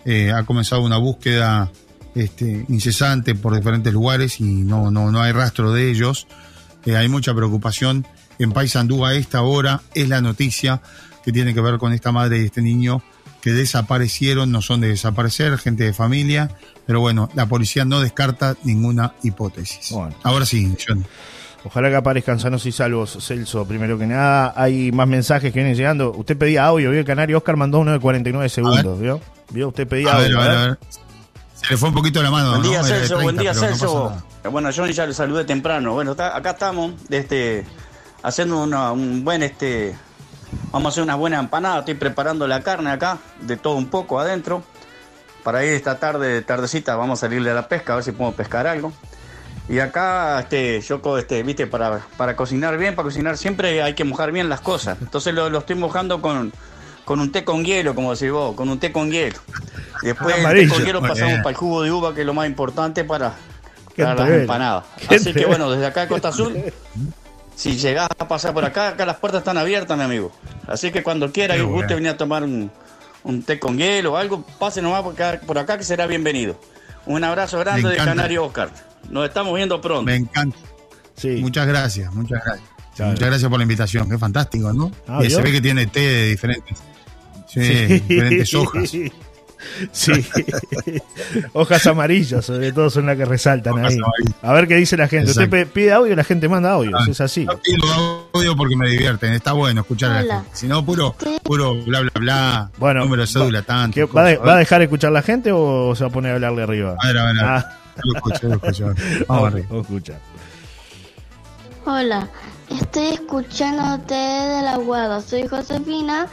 [SPEAKER 3] Eh, ha comenzado una búsqueda este, incesante por diferentes lugares y no, no, no hay rastro de ellos. hay mucha preocupación en Paysandú a esta hora. Es la noticia que tiene que ver con esta madre y este niño que desaparecieron, no son de desaparecer, gente de familia, pero bueno, la policía no descarta ninguna hipótesis. Ahora sí, John.
[SPEAKER 2] Ojalá que aparezcan sanos y salvos, Celso. Primero que nada, hay más mensajes que vienen llegando. Usted pedía audio, vio el canario Oscar mandó uno de 49 segundos, ¿vio? ¿Vio? Usted pedía audio. a ver.
[SPEAKER 3] Se le fue un poquito la mano.
[SPEAKER 5] Buen día, Celso. buen día, Celso. bueno, Johnny ya lo saludé temprano. Bueno, acá estamos. Este, haciendo un buen, este, vamos a hacer una buena empanada. Estoy preparando la carne acá, de todo un poco adentro. Para ir esta tarde, tardecita, vamos a salirle a la pesca, a ver si podemos pescar algo. Y acá, este, yo, este, viste, para, para cocinar bien, para cocinar siempre hay que mojar bien las cosas. Entonces lo, estoy mojando con, con un té con hielo, como decís vos, con un té con hielo. Y después el té con hielo pasamos para el jugo de uva, que es lo más importante para, para las empanadas. Así que bueno, desde acá de Costa Azul si llegás a pasar por acá, acá las puertas están abiertas, mi amigo. Así que cuando quiera y guste venir a tomar un, té con hielo o algo, pase nomás por acá, por acá que será bienvenido. Un abrazo grande de Canario Oscar. Nos estamos viendo pronto.
[SPEAKER 3] Me encanta. Sí. Muchas gracias, muchas gracias. Muchas gracias por la invitación, qué fantástico, ¿no? Ah, y se ve que tiene té de diferentes, sí, diferentes hojas.
[SPEAKER 2] Sí, hojas amarillas, sobre todo son las que resaltan ahí. A ver qué dice la gente. Usted pide audio y la gente manda audio, ah, es así.
[SPEAKER 3] Yo pido audio porque me divierten, está bueno escuchar a la gente. Si no, puro, puro bla, bla, bla.
[SPEAKER 2] Bueno, número de cédula, tanto. Va, a dejar escuchar la gente o se va a poner a hablarle arriba?
[SPEAKER 3] A ver, a ver. Ah. Lo escucho, lo escucho. Vamos arriba.
[SPEAKER 2] Vamos a escuchar.
[SPEAKER 7] Hola, estoy escuchándote de la guada. Soy Josefina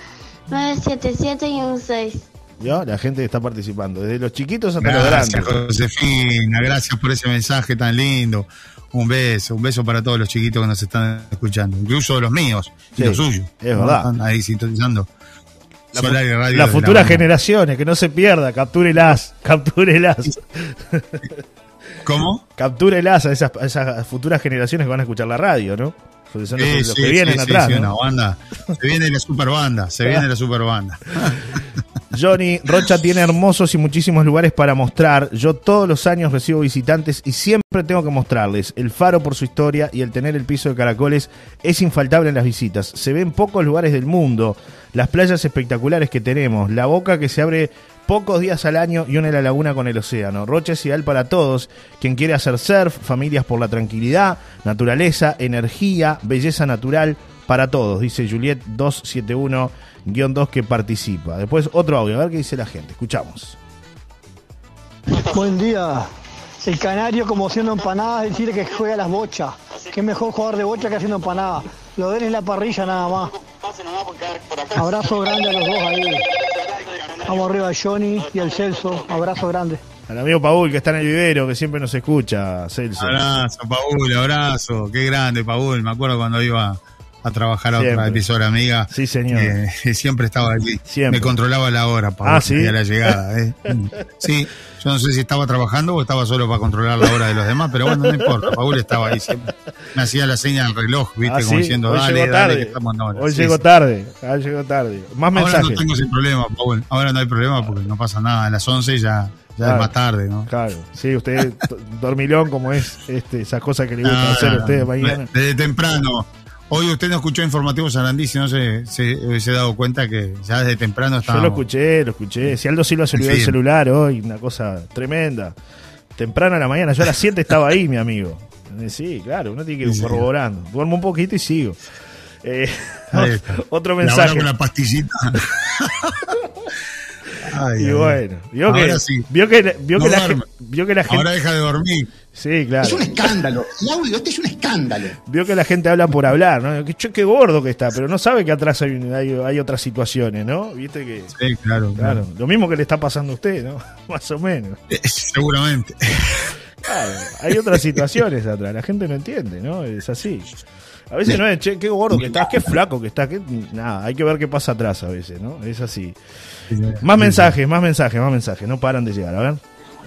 [SPEAKER 7] 977 y 16.
[SPEAKER 2] La gente está participando, desde los chiquitos hasta los grandes.
[SPEAKER 3] Gracias, Josefina, gracias por ese mensaje tan lindo. Un beso, un beso para todos los chiquitos que nos están escuchando, incluso los míos y los suyos.
[SPEAKER 2] Es verdad.
[SPEAKER 3] Están ahí sintonizando.
[SPEAKER 2] Las futuras generaciones, que no se pierda, captúrelas, captúrelas.
[SPEAKER 3] ¿Cómo?
[SPEAKER 2] Captúrelas a esas, a esas futuras generaciones que van a escuchar la radio, ¿no? Porque son los, que vienen atrás.
[SPEAKER 3] Se viene la super banda, se viene la super banda.
[SPEAKER 2] Johnny, Rocha tiene hermosos y muchísimos lugares para mostrar. Yo todos los años recibo visitantes y siempre tengo que mostrarles. El faro por su historia y el tener el piso de caracoles es infaltable en las visitas. Se ven pocos lugares del mundo, las playas espectaculares que tenemos, la boca que se abre pocos días al año y une la laguna con el océano. Rocha es ideal para todos. Quien quiere hacer surf, familias por la tranquilidad, naturaleza, energía, belleza natural, para todos, dice Juliet 271-2 que participa. Después otro audio, a ver qué dice la gente. Escuchamos.
[SPEAKER 8] Buen día. El canario como haciendo empanadas, decirle que juega las bochas. Que es mejor jugar de bocha que haciendo empanadas. Lo den en la parrilla nada más. Abrazo grande a los dos ahí. Vamos arriba a Johnny y al Celso. Abrazo grande.
[SPEAKER 2] Al amigo Paul que está en el vivero, que siempre nos escucha, Celso.
[SPEAKER 3] Abrazo, Paul, abrazo. Qué grande, Paul. Me acuerdo cuando iba a trabajar a otra emisora amiga.
[SPEAKER 2] Sí, señor.
[SPEAKER 3] Eh, siempre estaba allí. Me controlaba la hora para
[SPEAKER 2] ah, ¿sí?
[SPEAKER 3] la llegada. ¿eh? sí, yo no sé si estaba trabajando o estaba solo para controlar la hora de los demás, pero bueno, no importa. Paul estaba ahí siempre. Me hacía la seña del reloj, ¿viste?
[SPEAKER 2] Ah,
[SPEAKER 3] Como diciendo,
[SPEAKER 2] Hoy
[SPEAKER 3] dale,
[SPEAKER 2] dale,
[SPEAKER 3] que estamos en hora.
[SPEAKER 2] Hoy llegó tarde, hoy llegó tarde. Más mensajes.
[SPEAKER 3] Ahora no tengo sin problema, Paul. Ahora no hay problema porque no pasa nada. A las 11 ya ya es más tarde, ¿no?
[SPEAKER 2] Claro, sí, usted dormilón como es este, esas cosas que le gusta hacer a usted mañana.
[SPEAKER 3] Desde temprano. Hoy usted no escuchó Informativo Sarandí, si no se, se hubiese dado cuenta que ya desde temprano estaba.
[SPEAKER 2] Yo lo escuché, lo escuché. Si Aldo Silva se olvidó el celular hoy, una cosa tremenda. Temprano a la mañana, yo a las 7 estaba ahí, mi amigo. Eh, sí, claro, uno tiene que ir corroborando. Duermo un poquito y sigo. Eh, otro mensaje.
[SPEAKER 3] con la pastillita.
[SPEAKER 2] y bueno, vio que, vio que, vio, que la, vio que la gente.
[SPEAKER 3] Ahora deja de dormir.
[SPEAKER 2] Sí, claro.
[SPEAKER 9] Es un escándalo. El audio este es un escándalo.
[SPEAKER 2] Vio que la gente habla por hablar, ¿no? Que qué gordo que está, pero no sabe que atrás hay, hay, otras situaciones, ¿no? Viste que.
[SPEAKER 3] Sí, claro, claro,
[SPEAKER 2] Lo mismo que le está pasando a usted, ¿no? Más o menos.
[SPEAKER 3] Eh, seguramente.
[SPEAKER 2] Claro, hay otras situaciones atrás. La gente no entiende, ¿no? Es así. A veces no es, che, qué gordo que estás, qué flaco que estás, que... nada, hay que ver qué pasa atrás a veces, ¿no? Es así. Más mensajes, más mensajes, más mensajes, no paran de llegar, a ver.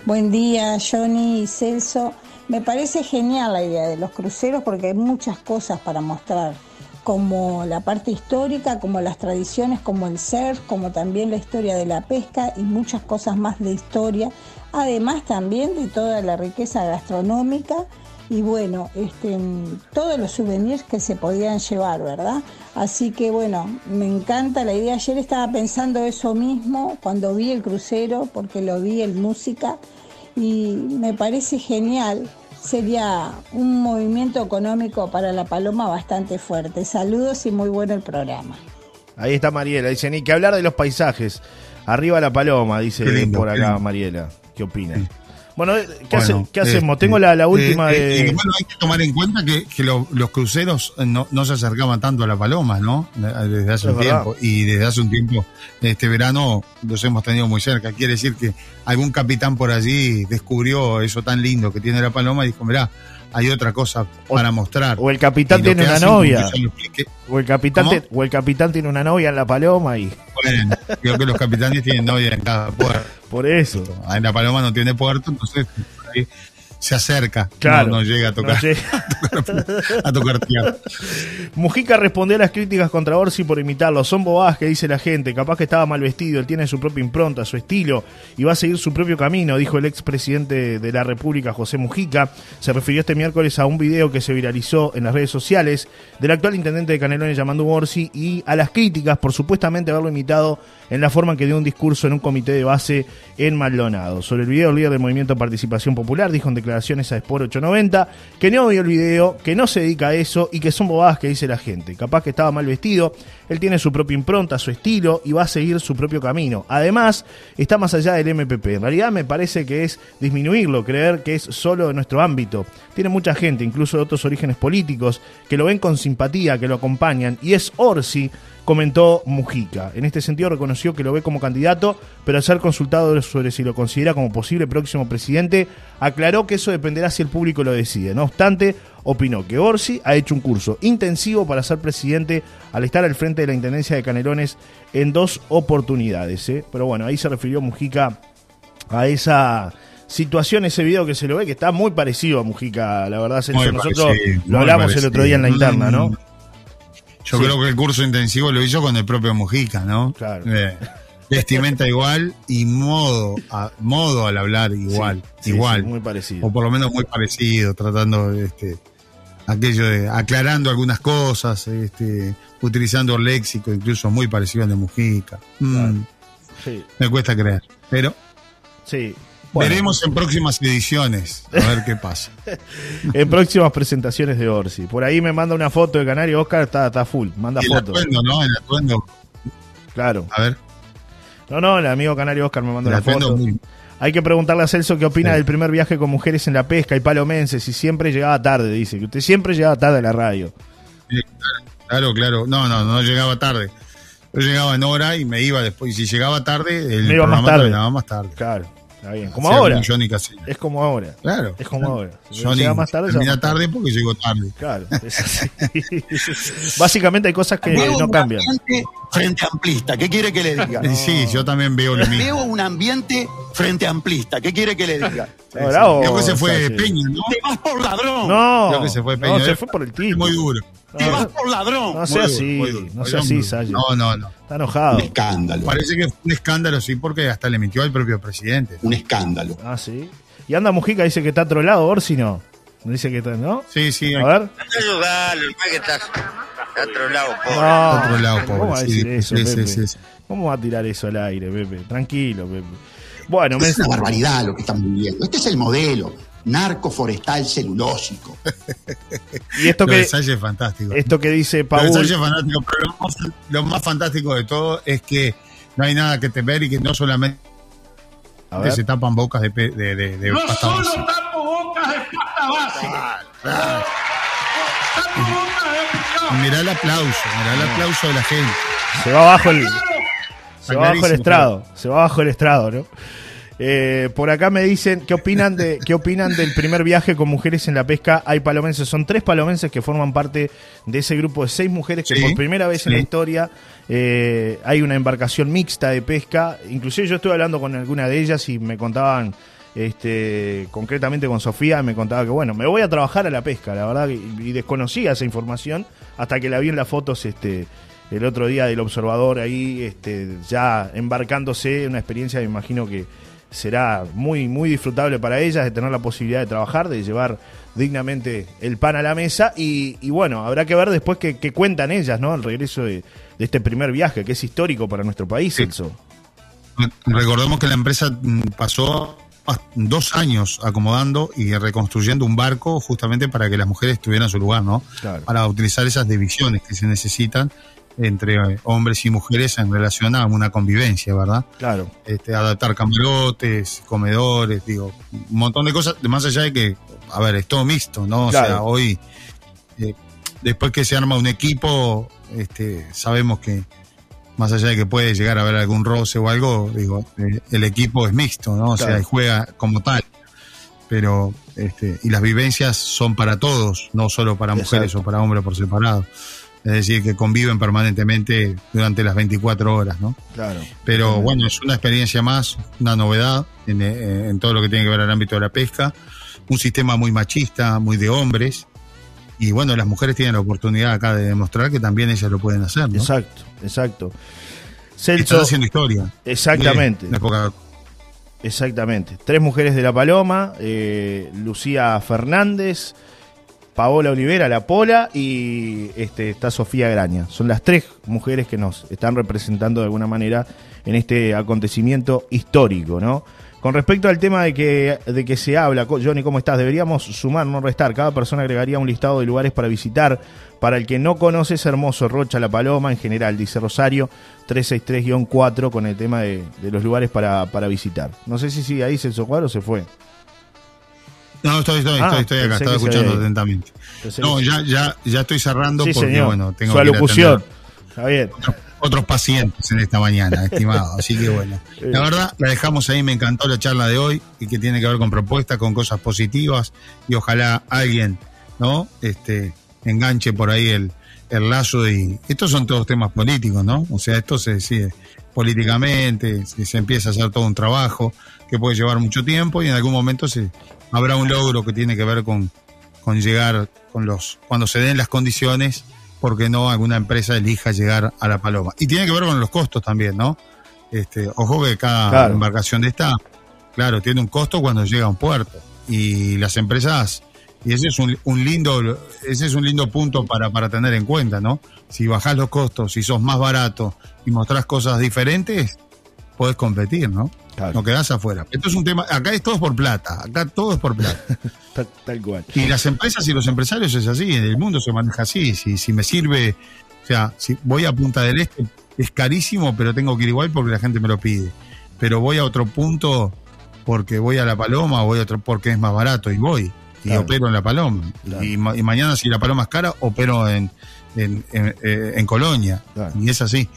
[SPEAKER 10] Buen día, Johnny y Celso. Me parece genial la idea de los cruceros porque hay muchas cosas para mostrar, como la parte histórica, como las tradiciones, como el surf, como también la historia de la pesca y muchas cosas más de historia, además también de toda la riqueza gastronómica y bueno, este, todos los souvenirs que se podían llevar, ¿verdad? Así que bueno, me encanta la idea. Ayer estaba pensando eso mismo cuando vi el crucero, porque lo vi en música, y me parece genial. Sería un movimiento económico para la Paloma bastante fuerte. Saludos y muy bueno el programa.
[SPEAKER 2] Ahí está Mariela, dice, ni que hablar de los paisajes. Arriba la Paloma, dice por acá Mariela. ¿Qué opina? Bueno, ¿qué, hacemos?
[SPEAKER 3] Este,
[SPEAKER 2] Tengo la, última
[SPEAKER 3] eh,
[SPEAKER 2] de...
[SPEAKER 3] Eh, bueno, hay que tomar en cuenta que, los, cruceros no, se acercaban tanto a la paloma, ¿no? Desde hace un tiempo. Y desde hace un tiempo, este verano, los hemos tenido muy cerca. Quiere decir que algún capitán por allí descubrió eso tan lindo que tiene la paloma y dijo, mirá, hay otra cosa para mostrar.
[SPEAKER 2] O el capitán tiene una novia. O el capitán, o el capitán tiene una novia en la paloma y...
[SPEAKER 3] Bueno, creo que los capitanes tienen novia en cada puerto.
[SPEAKER 2] Por eso.
[SPEAKER 3] En la paloma no tiene puerto, entonces se acerca.
[SPEAKER 2] Claro.
[SPEAKER 3] No, llega a tocar. a tocar,
[SPEAKER 2] Mujica respondió a las críticas contra Orsi por imitarlo. Son bobadas que dice la gente. Capaz que estaba mal vestido. Él tiene su propia impronta, su estilo y va a seguir su propio camino, dijo el expresidente de la República, José Mujica. Se refirió este miércoles a un video que se viralizó en las redes sociales del actual intendente de Canelones llamando Orsi y a las críticas por supuestamente haberlo imitado en la forma en que dio un discurso en un comité de base en Maldonado. Sobre el video, el líder del movimiento Participación Popular dijo en declaraciones a Sport 890 que no vio el video, que no se dedica a eso y que son bobadas que dice la gente. Capaz que estaba mal vestido, él tiene su propia impronta, su estilo y va a seguir su propio camino. Además, está más allá del MPP. En realidad me parece que es disminuirlo, creer que es solo de nuestro ámbito. Tiene mucha gente, incluso de otros orígenes políticos, que lo ven con simpatía, que lo acompañan y es Orsi comentó Mujica. En este sentido reconoció que lo ve como candidato, pero al ser consultado sobre si lo considera como posible próximo presidente, aclaró que eso dependerá si el público lo decide. No obstante, opinó que Orsi ha hecho un curso intensivo para ser presidente al estar al frente de la Intendencia de Canelones en dos oportunidades. ¿eh? Pero bueno, ahí se refirió Mujica a esa situación, ese video que se lo ve, que está muy parecido a Mujica, la verdad, Nosotros lo hablamos el otro día en la interna, ¿no?
[SPEAKER 3] Yo creo que el curso intensivo lo hizo con el propio Mujica, ¿no?
[SPEAKER 2] Claro.
[SPEAKER 3] Eh, vestimenta igual y modo, a, modo al hablar igual,
[SPEAKER 2] Sí,
[SPEAKER 3] igual.
[SPEAKER 2] sí, muy parecido.
[SPEAKER 3] O por lo menos muy parecido, tratando este aquello de aclarando algunas cosas, este, utilizando el léxico incluso muy parecido al de Mujica. Mm,
[SPEAKER 2] Sí,
[SPEAKER 3] me cuesta creer, pero
[SPEAKER 2] sí. Bueno,
[SPEAKER 3] veremos en próximas ediciones a ver qué pasa.
[SPEAKER 2] en próximas presentaciones de Orsi. Por ahí me manda una foto de Canario Oscar, está, está full, manda
[SPEAKER 3] El
[SPEAKER 2] fotos.
[SPEAKER 3] atuendo, ¿no? El atuendo,
[SPEAKER 2] Claro.
[SPEAKER 3] a ver,
[SPEAKER 2] No, no, el amigo Canario Oscar me manda
[SPEAKER 3] el
[SPEAKER 2] una foto.
[SPEAKER 3] muy-
[SPEAKER 2] Hay que preguntarle a Celso qué opina
[SPEAKER 3] Sí.
[SPEAKER 2] del primer viaje con mujeres en la pesca y palomenses. Si siempre llegaba tarde, dice. Que usted siempre llegaba tarde a la radio.
[SPEAKER 3] Sí, Claro, claro. No, no, no llegaba tarde. Yo llegaba en hora y me iba después. Y si llegaba tarde, el
[SPEAKER 2] Me iba más
[SPEAKER 3] programa
[SPEAKER 2] tarde.
[SPEAKER 3] terminaba más tarde.
[SPEAKER 2] Claro, está bien. Como
[SPEAKER 3] Hacía
[SPEAKER 2] ahora.
[SPEAKER 3] Johnny.
[SPEAKER 2] Es como ahora.
[SPEAKER 3] Claro.
[SPEAKER 2] Es como ahora. Si
[SPEAKER 3] Johnny
[SPEAKER 2] llega más tarde, llega
[SPEAKER 3] termina
[SPEAKER 2] más tarde.
[SPEAKER 3] tarde porque llegó tarde.
[SPEAKER 2] Claro, es así. Básicamente hay cosas que no cambian.
[SPEAKER 9] ambiente frente amplista. ¿Qué quiere que le diga?
[SPEAKER 3] Sí, yo también veo lo mismo.
[SPEAKER 9] Veo un ambiente frente amplista. ¿Qué quiere que le diga?
[SPEAKER 2] No, bravo,
[SPEAKER 3] Creo que se fue. Peña, ¿no?
[SPEAKER 9] Te vas por ladrón.
[SPEAKER 2] No,
[SPEAKER 3] Creo que se fue
[SPEAKER 2] no,
[SPEAKER 3] Peña.
[SPEAKER 2] se fue por el título.
[SPEAKER 3] Muy duro.
[SPEAKER 9] Te vas por ladrón.
[SPEAKER 2] No sea así,
[SPEAKER 3] muy duro.
[SPEAKER 2] no sea así. Sayo.
[SPEAKER 3] No, no, no.
[SPEAKER 2] Está enojado.
[SPEAKER 9] Un escándalo.
[SPEAKER 3] Parece que fue un escándalo, sí, porque hasta le mintió al propio presidente.
[SPEAKER 9] Un escándalo.
[SPEAKER 2] Ah, sí. Y anda Mujica, dice que está trolado, Orsi no. Dice que está, ¿no?
[SPEAKER 3] Sí, sí.
[SPEAKER 2] A ver.
[SPEAKER 11] que estás otro lado,
[SPEAKER 2] No,
[SPEAKER 3] otro lado,
[SPEAKER 2] ¿Cómo
[SPEAKER 3] pobre,
[SPEAKER 2] va a
[SPEAKER 3] sí,
[SPEAKER 2] decir eso,
[SPEAKER 3] sí,
[SPEAKER 2] Pepe?
[SPEAKER 3] sí, sí.
[SPEAKER 2] ¿Cómo va a tirar eso al aire, Pepe? Tranquilo, Pepe. Bueno, me...
[SPEAKER 9] Es una barbaridad lo que están viviendo. Este es el modelo. Narco forestal celulósico.
[SPEAKER 2] y esto
[SPEAKER 3] Lo
[SPEAKER 2] que,
[SPEAKER 3] es fantástico.
[SPEAKER 2] esto que dice
[SPEAKER 3] Lo
[SPEAKER 2] Paul,
[SPEAKER 3] es fantástico, pero lo más, lo más fantástico de todo es que no hay nada que temer y que no solamente
[SPEAKER 2] a ver,
[SPEAKER 3] se tapan bocas de, de, de, de
[SPEAKER 4] No
[SPEAKER 3] pasta
[SPEAKER 4] solo tapo bocas de pasta pescado.
[SPEAKER 3] Mirá el aplauso, mirá el aplauso de la gente.
[SPEAKER 2] se va abajo el, se va abajo el estrado, se va abajo el estrado, ¿no? Eh, por acá me dicen, ¿qué opinan de qué opinan del primer viaje con mujeres en la pesca? Hay palomenses, son tres palomenses que forman parte de ese grupo de seis mujeres que
[SPEAKER 3] Sí,
[SPEAKER 2] por primera vez en la historia eh, hay una embarcación mixta de pesca. Inclusive yo estuve hablando con alguna de ellas y me contaban, este, concretamente con Sofía, me contaba que bueno, me voy a trabajar a la pesca, la verdad, y, y desconocía esa información hasta que la vi en las fotos, este, el otro día del observador ahí, este, ya embarcándose, una experiencia, me imagino que será muy, muy disfrutable para ellas de tener la posibilidad de trabajar, de llevar dignamente el pan a la mesa y, y bueno, habrá que ver después qué qué cuentan ellas, ¿no? Al regreso de, de este primer viaje, que es histórico para nuestro país,
[SPEAKER 3] Sí.
[SPEAKER 2] Celso.
[SPEAKER 3] Recordemos que la empresa mm, pasó dos años acomodando y reconstruyendo un barco justamente para que las mujeres tuvieran su lugar, ¿no?
[SPEAKER 2] Claro.
[SPEAKER 3] Para utilizar esas divisiones que se necesitan entre eh, hombres y mujeres en relación a una convivencia, ¿verdad?
[SPEAKER 2] Claro.
[SPEAKER 3] Este, adaptar camarotes, comedores, digo, un montón de cosas, más allá de que, a ver, es todo mixto, ¿no? O sea, hoy, eh, después que se arma un equipo, este, sabemos que, más allá de que puede llegar a haber algún roce o algo, digo, eh, el equipo es mixto, ¿no? O sea,
[SPEAKER 2] Claro.
[SPEAKER 3] juega como tal. Pero, este, y las vivencias son para todos, no solo para mujeres o para hombres por separado. Es decir, que conviven permanentemente durante las 24 horas, ¿no?
[SPEAKER 2] Claro.
[SPEAKER 3] Pero bueno, es una experiencia más, una novedad en, eh, en todo lo que tiene que ver al ámbito de la pesca. Un sistema muy machista, muy de hombres. Y bueno, las mujeres tienen la oportunidad acá de demostrar que también ellas lo pueden hacer, ¿no?
[SPEAKER 2] Exacto, exacto.
[SPEAKER 3] Están
[SPEAKER 2] Celso,
[SPEAKER 3] haciendo historia.
[SPEAKER 2] exactamente.
[SPEAKER 3] Época-
[SPEAKER 2] Exactamente. Tres mujeres de La Paloma, eh, Lucía Fernández, Paola Olivera, La Pola y este, está Sofía Graña. Son las tres mujeres que nos están representando de alguna manera en este acontecimiento histórico, ¿no? Con respecto al tema de que, de que se habla, Johnny, ¿cómo estás? Deberíamos sumar, no restar. Cada persona agregaría un listado de lugares para visitar. Para el que no conoce, es hermoso Rocha La Paloma en general, dice Rosario 363-4 con el tema de, de los lugares para, para visitar. No sé si sigue ahí Celso Cuadro o se fue.
[SPEAKER 3] No, estoy, estoy,
[SPEAKER 2] Ah,
[SPEAKER 3] estoy, estoy acá, estaba
[SPEAKER 2] que
[SPEAKER 3] escuchando atentamente. No,
[SPEAKER 2] que-
[SPEAKER 3] ya, ya, ya estoy cerrando
[SPEAKER 2] Sí,
[SPEAKER 3] porque,
[SPEAKER 2] señor.
[SPEAKER 3] bueno, tengo
[SPEAKER 2] Su
[SPEAKER 3] que
[SPEAKER 2] alocución.
[SPEAKER 3] atender
[SPEAKER 2] Está bien.
[SPEAKER 3] Otros pacientes en esta mañana, estimado. Así que bueno, la verdad, la dejamos ahí, me encantó la charla de hoy y que tiene que ver con propuestas, con cosas positivas y ojalá alguien, ¿no? Este, enganche por ahí el, el lazo y estos son todos temas políticos, ¿no? O sea, esto se decide políticamente, se, se empieza a hacer todo un trabajo que puede llevar mucho tiempo y en algún momento se habrá un logro que tiene que ver con, con llegar con los, cuando se den las condiciones porque no alguna empresa elija llegar a la paloma. Y tiene que ver con los costos también, ¿no? Este, ojo que cada embarcación de esta, claro, tiene un costo cuando llega a un puerto. Y las empresas, y ese es un, lindo, ese es un lindo punto para, para tener en cuenta, ¿no? Si bajás los costos, si sos más barato y mostrás cosas diferentes, podés competir, ¿no? No quedás afuera. Esto es un tema, acá es todo por plata, acá todo es por plata.
[SPEAKER 2] tal, cual.
[SPEAKER 3] Y las empresas y los empresarios es así, en el mundo se maneja así. Si, si me sirve, o sea, si voy a Punta del Este, es carísimo, pero tengo que ir igual porque la gente me lo pide. Pero voy a otro punto porque voy a La Paloma, o voy a otro porque es más barato y voy. Y opero en La Paloma. Y, mañana si La Paloma es cara, opero en, en, en, eh, Colonia. Y es así.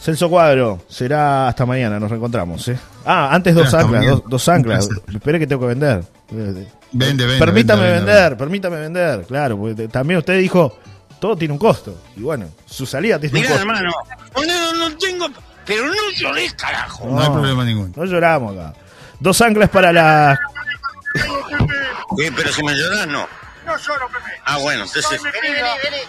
[SPEAKER 2] Celso Cuadro, será hasta mañana, nos reencontramos. ¿eh? Ah, antes dos anclas, dos, anclas. Espere que tengo que vender.
[SPEAKER 3] Vende, vende.
[SPEAKER 2] Permítame vender, permítame vender, claro, porque también usted dijo, todo tiene un costo. Y bueno, su salida tiene un costo.
[SPEAKER 11] hermano, no, no tengo, pero no lloré, carajo.
[SPEAKER 3] No, hay problema ninguno.
[SPEAKER 2] No lloramos acá. Dos anclas para la...
[SPEAKER 11] Eh, pero si me lloras, no. No lloro, Pepe. Ah, bueno, entonces... Vení, vení,
[SPEAKER 3] vení.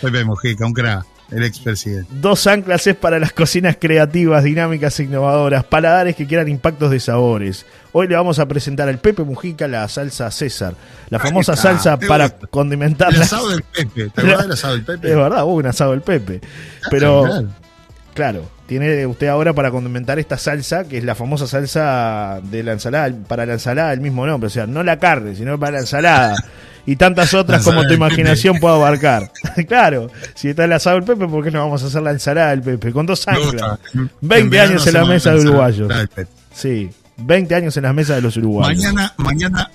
[SPEAKER 3] Pepe Mujica, un crack. El expresidente.
[SPEAKER 2] Dos anclas es para las cocinas creativas, dinámicas e innovadoras, paladares que quieran impactos de sabores. Hoy le vamos a presentar al Pepe Mujica la salsa César, la famosa salsa para condimentar.
[SPEAKER 3] El asado del Pepe, ¿te acuerdas del asado del Pepe?
[SPEAKER 2] Es verdad, hubo un asado del Pepe. Pero, claro, tiene usted ahora para condimentar esta salsa, que es la famosa salsa de la ensalada, para la ensalada el mismo nombre, o sea, no la carne, sino para la ensalada. y tantas otras como tu imaginación puede abarcar. claro, si está el asado del Pepe, ¿por qué no vamos a hacer la ensalada del Pepe? Con dos anclas. 20 años en la mesa de uruguayos. Sí, 20 años en las mesas de los uruguayos.
[SPEAKER 3] Mañana, mañana.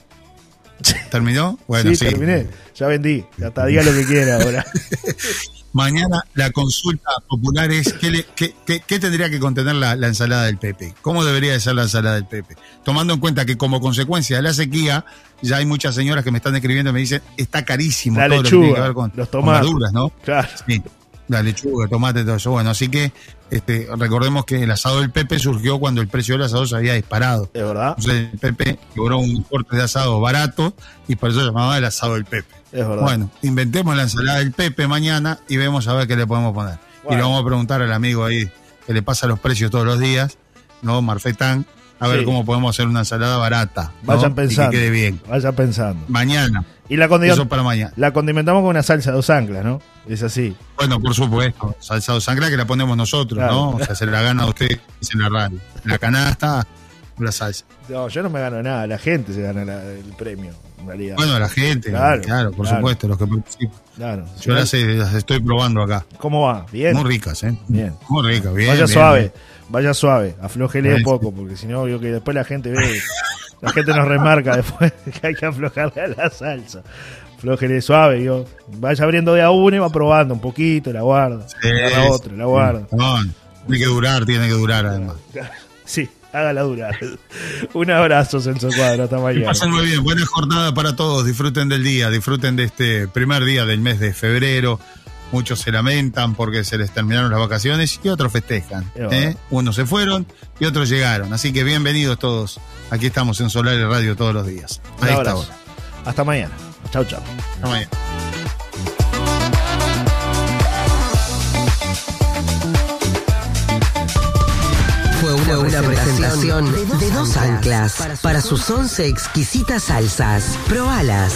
[SPEAKER 3] ¿Terminó?
[SPEAKER 2] Bueno, sí, terminé. Ya vendí. Hasta diga lo que quiera ahora.
[SPEAKER 3] Mañana la consulta popular es ¿qué, qué, tendría que contener la, ensalada del Pepe? ¿Cómo debería de ser la ensalada del Pepe? Tomando en cuenta que como consecuencia de la sequía, ya hay muchas señoras que me están escribiendo y me dicen, está carísimo
[SPEAKER 2] la
[SPEAKER 3] todo
[SPEAKER 2] lechuga, lo que tiene que ver con, los tomates, verduras,
[SPEAKER 3] ¿no?
[SPEAKER 2] Claro.
[SPEAKER 3] Sí, la lechuga, tomate, todo eso. Bueno, así que este, recordemos que el asado del Pepe surgió cuando el precio del asado se había disparado.
[SPEAKER 2] ¿Es verdad?
[SPEAKER 3] Entonces el Pepe logró un corte de asado barato y por eso se llamaba el asado del Pepe.
[SPEAKER 2] Es verdad.
[SPEAKER 3] Bueno, inventemos la ensalada del Pepe mañana y vemos a ver qué le podemos poner. Y le vamos a preguntar al amigo ahí que le pasa los precios todos los días, ¿no? Marfetán, a ver cómo podemos hacer una ensalada barata.
[SPEAKER 2] Vayan pensando.
[SPEAKER 3] Y que quede bien.
[SPEAKER 2] Vayan pensando.
[SPEAKER 3] Mañana.
[SPEAKER 2] Y la
[SPEAKER 3] Eso para mañana.
[SPEAKER 2] La condimentamos con una salsa de dos anclas, ¿no? Es así.
[SPEAKER 3] Bueno, por supuesto. Salsa de dos anclas que la ponemos nosotros, ¿no? O sea, se la gana a usted en la radio. La canasta, la salsa.
[SPEAKER 2] No, yo no me gano nada. La gente se gana el premio.
[SPEAKER 3] Bueno, la gente, claro, por supuesto, los que participan.
[SPEAKER 2] Claro.
[SPEAKER 3] Yo las, estoy probando acá.
[SPEAKER 2] ¿Cómo va? Bien.
[SPEAKER 3] Muy ricas, ¿eh?
[SPEAKER 2] Bien.
[SPEAKER 3] Muy ricas, bien.
[SPEAKER 2] Vaya suave, vaya suave, aflojele un poco, porque si no, yo que después la gente ve, la gente nos remarca después que hay que aflojarle a la salsa. Aflojele suave, yo. Vaya abriendo de a uno y va probando un poquito, la guarda. la otra, la guarda.
[SPEAKER 3] tiene que durar, tiene que durar además.
[SPEAKER 2] Sí hágala durar. Un abrazo, Celso Cuadro, hasta mañana.
[SPEAKER 3] pasen muy bien, buena jornada para todos, disfruten del día, disfruten de este primer día del mes de febrero. Muchos se lamentan porque se les terminaron las vacaciones y otros festejan. ¿eh? Unos se fueron y otros llegaron. Así que bienvenidos todos. Aquí estamos en Solar y Radio todos los días.
[SPEAKER 2] Ahí está. Hasta mañana. Chau, chau.
[SPEAKER 3] Hasta mañana.
[SPEAKER 12] Fue una, presentación de dos anclas para sus once exquisitas salsas. Probalas.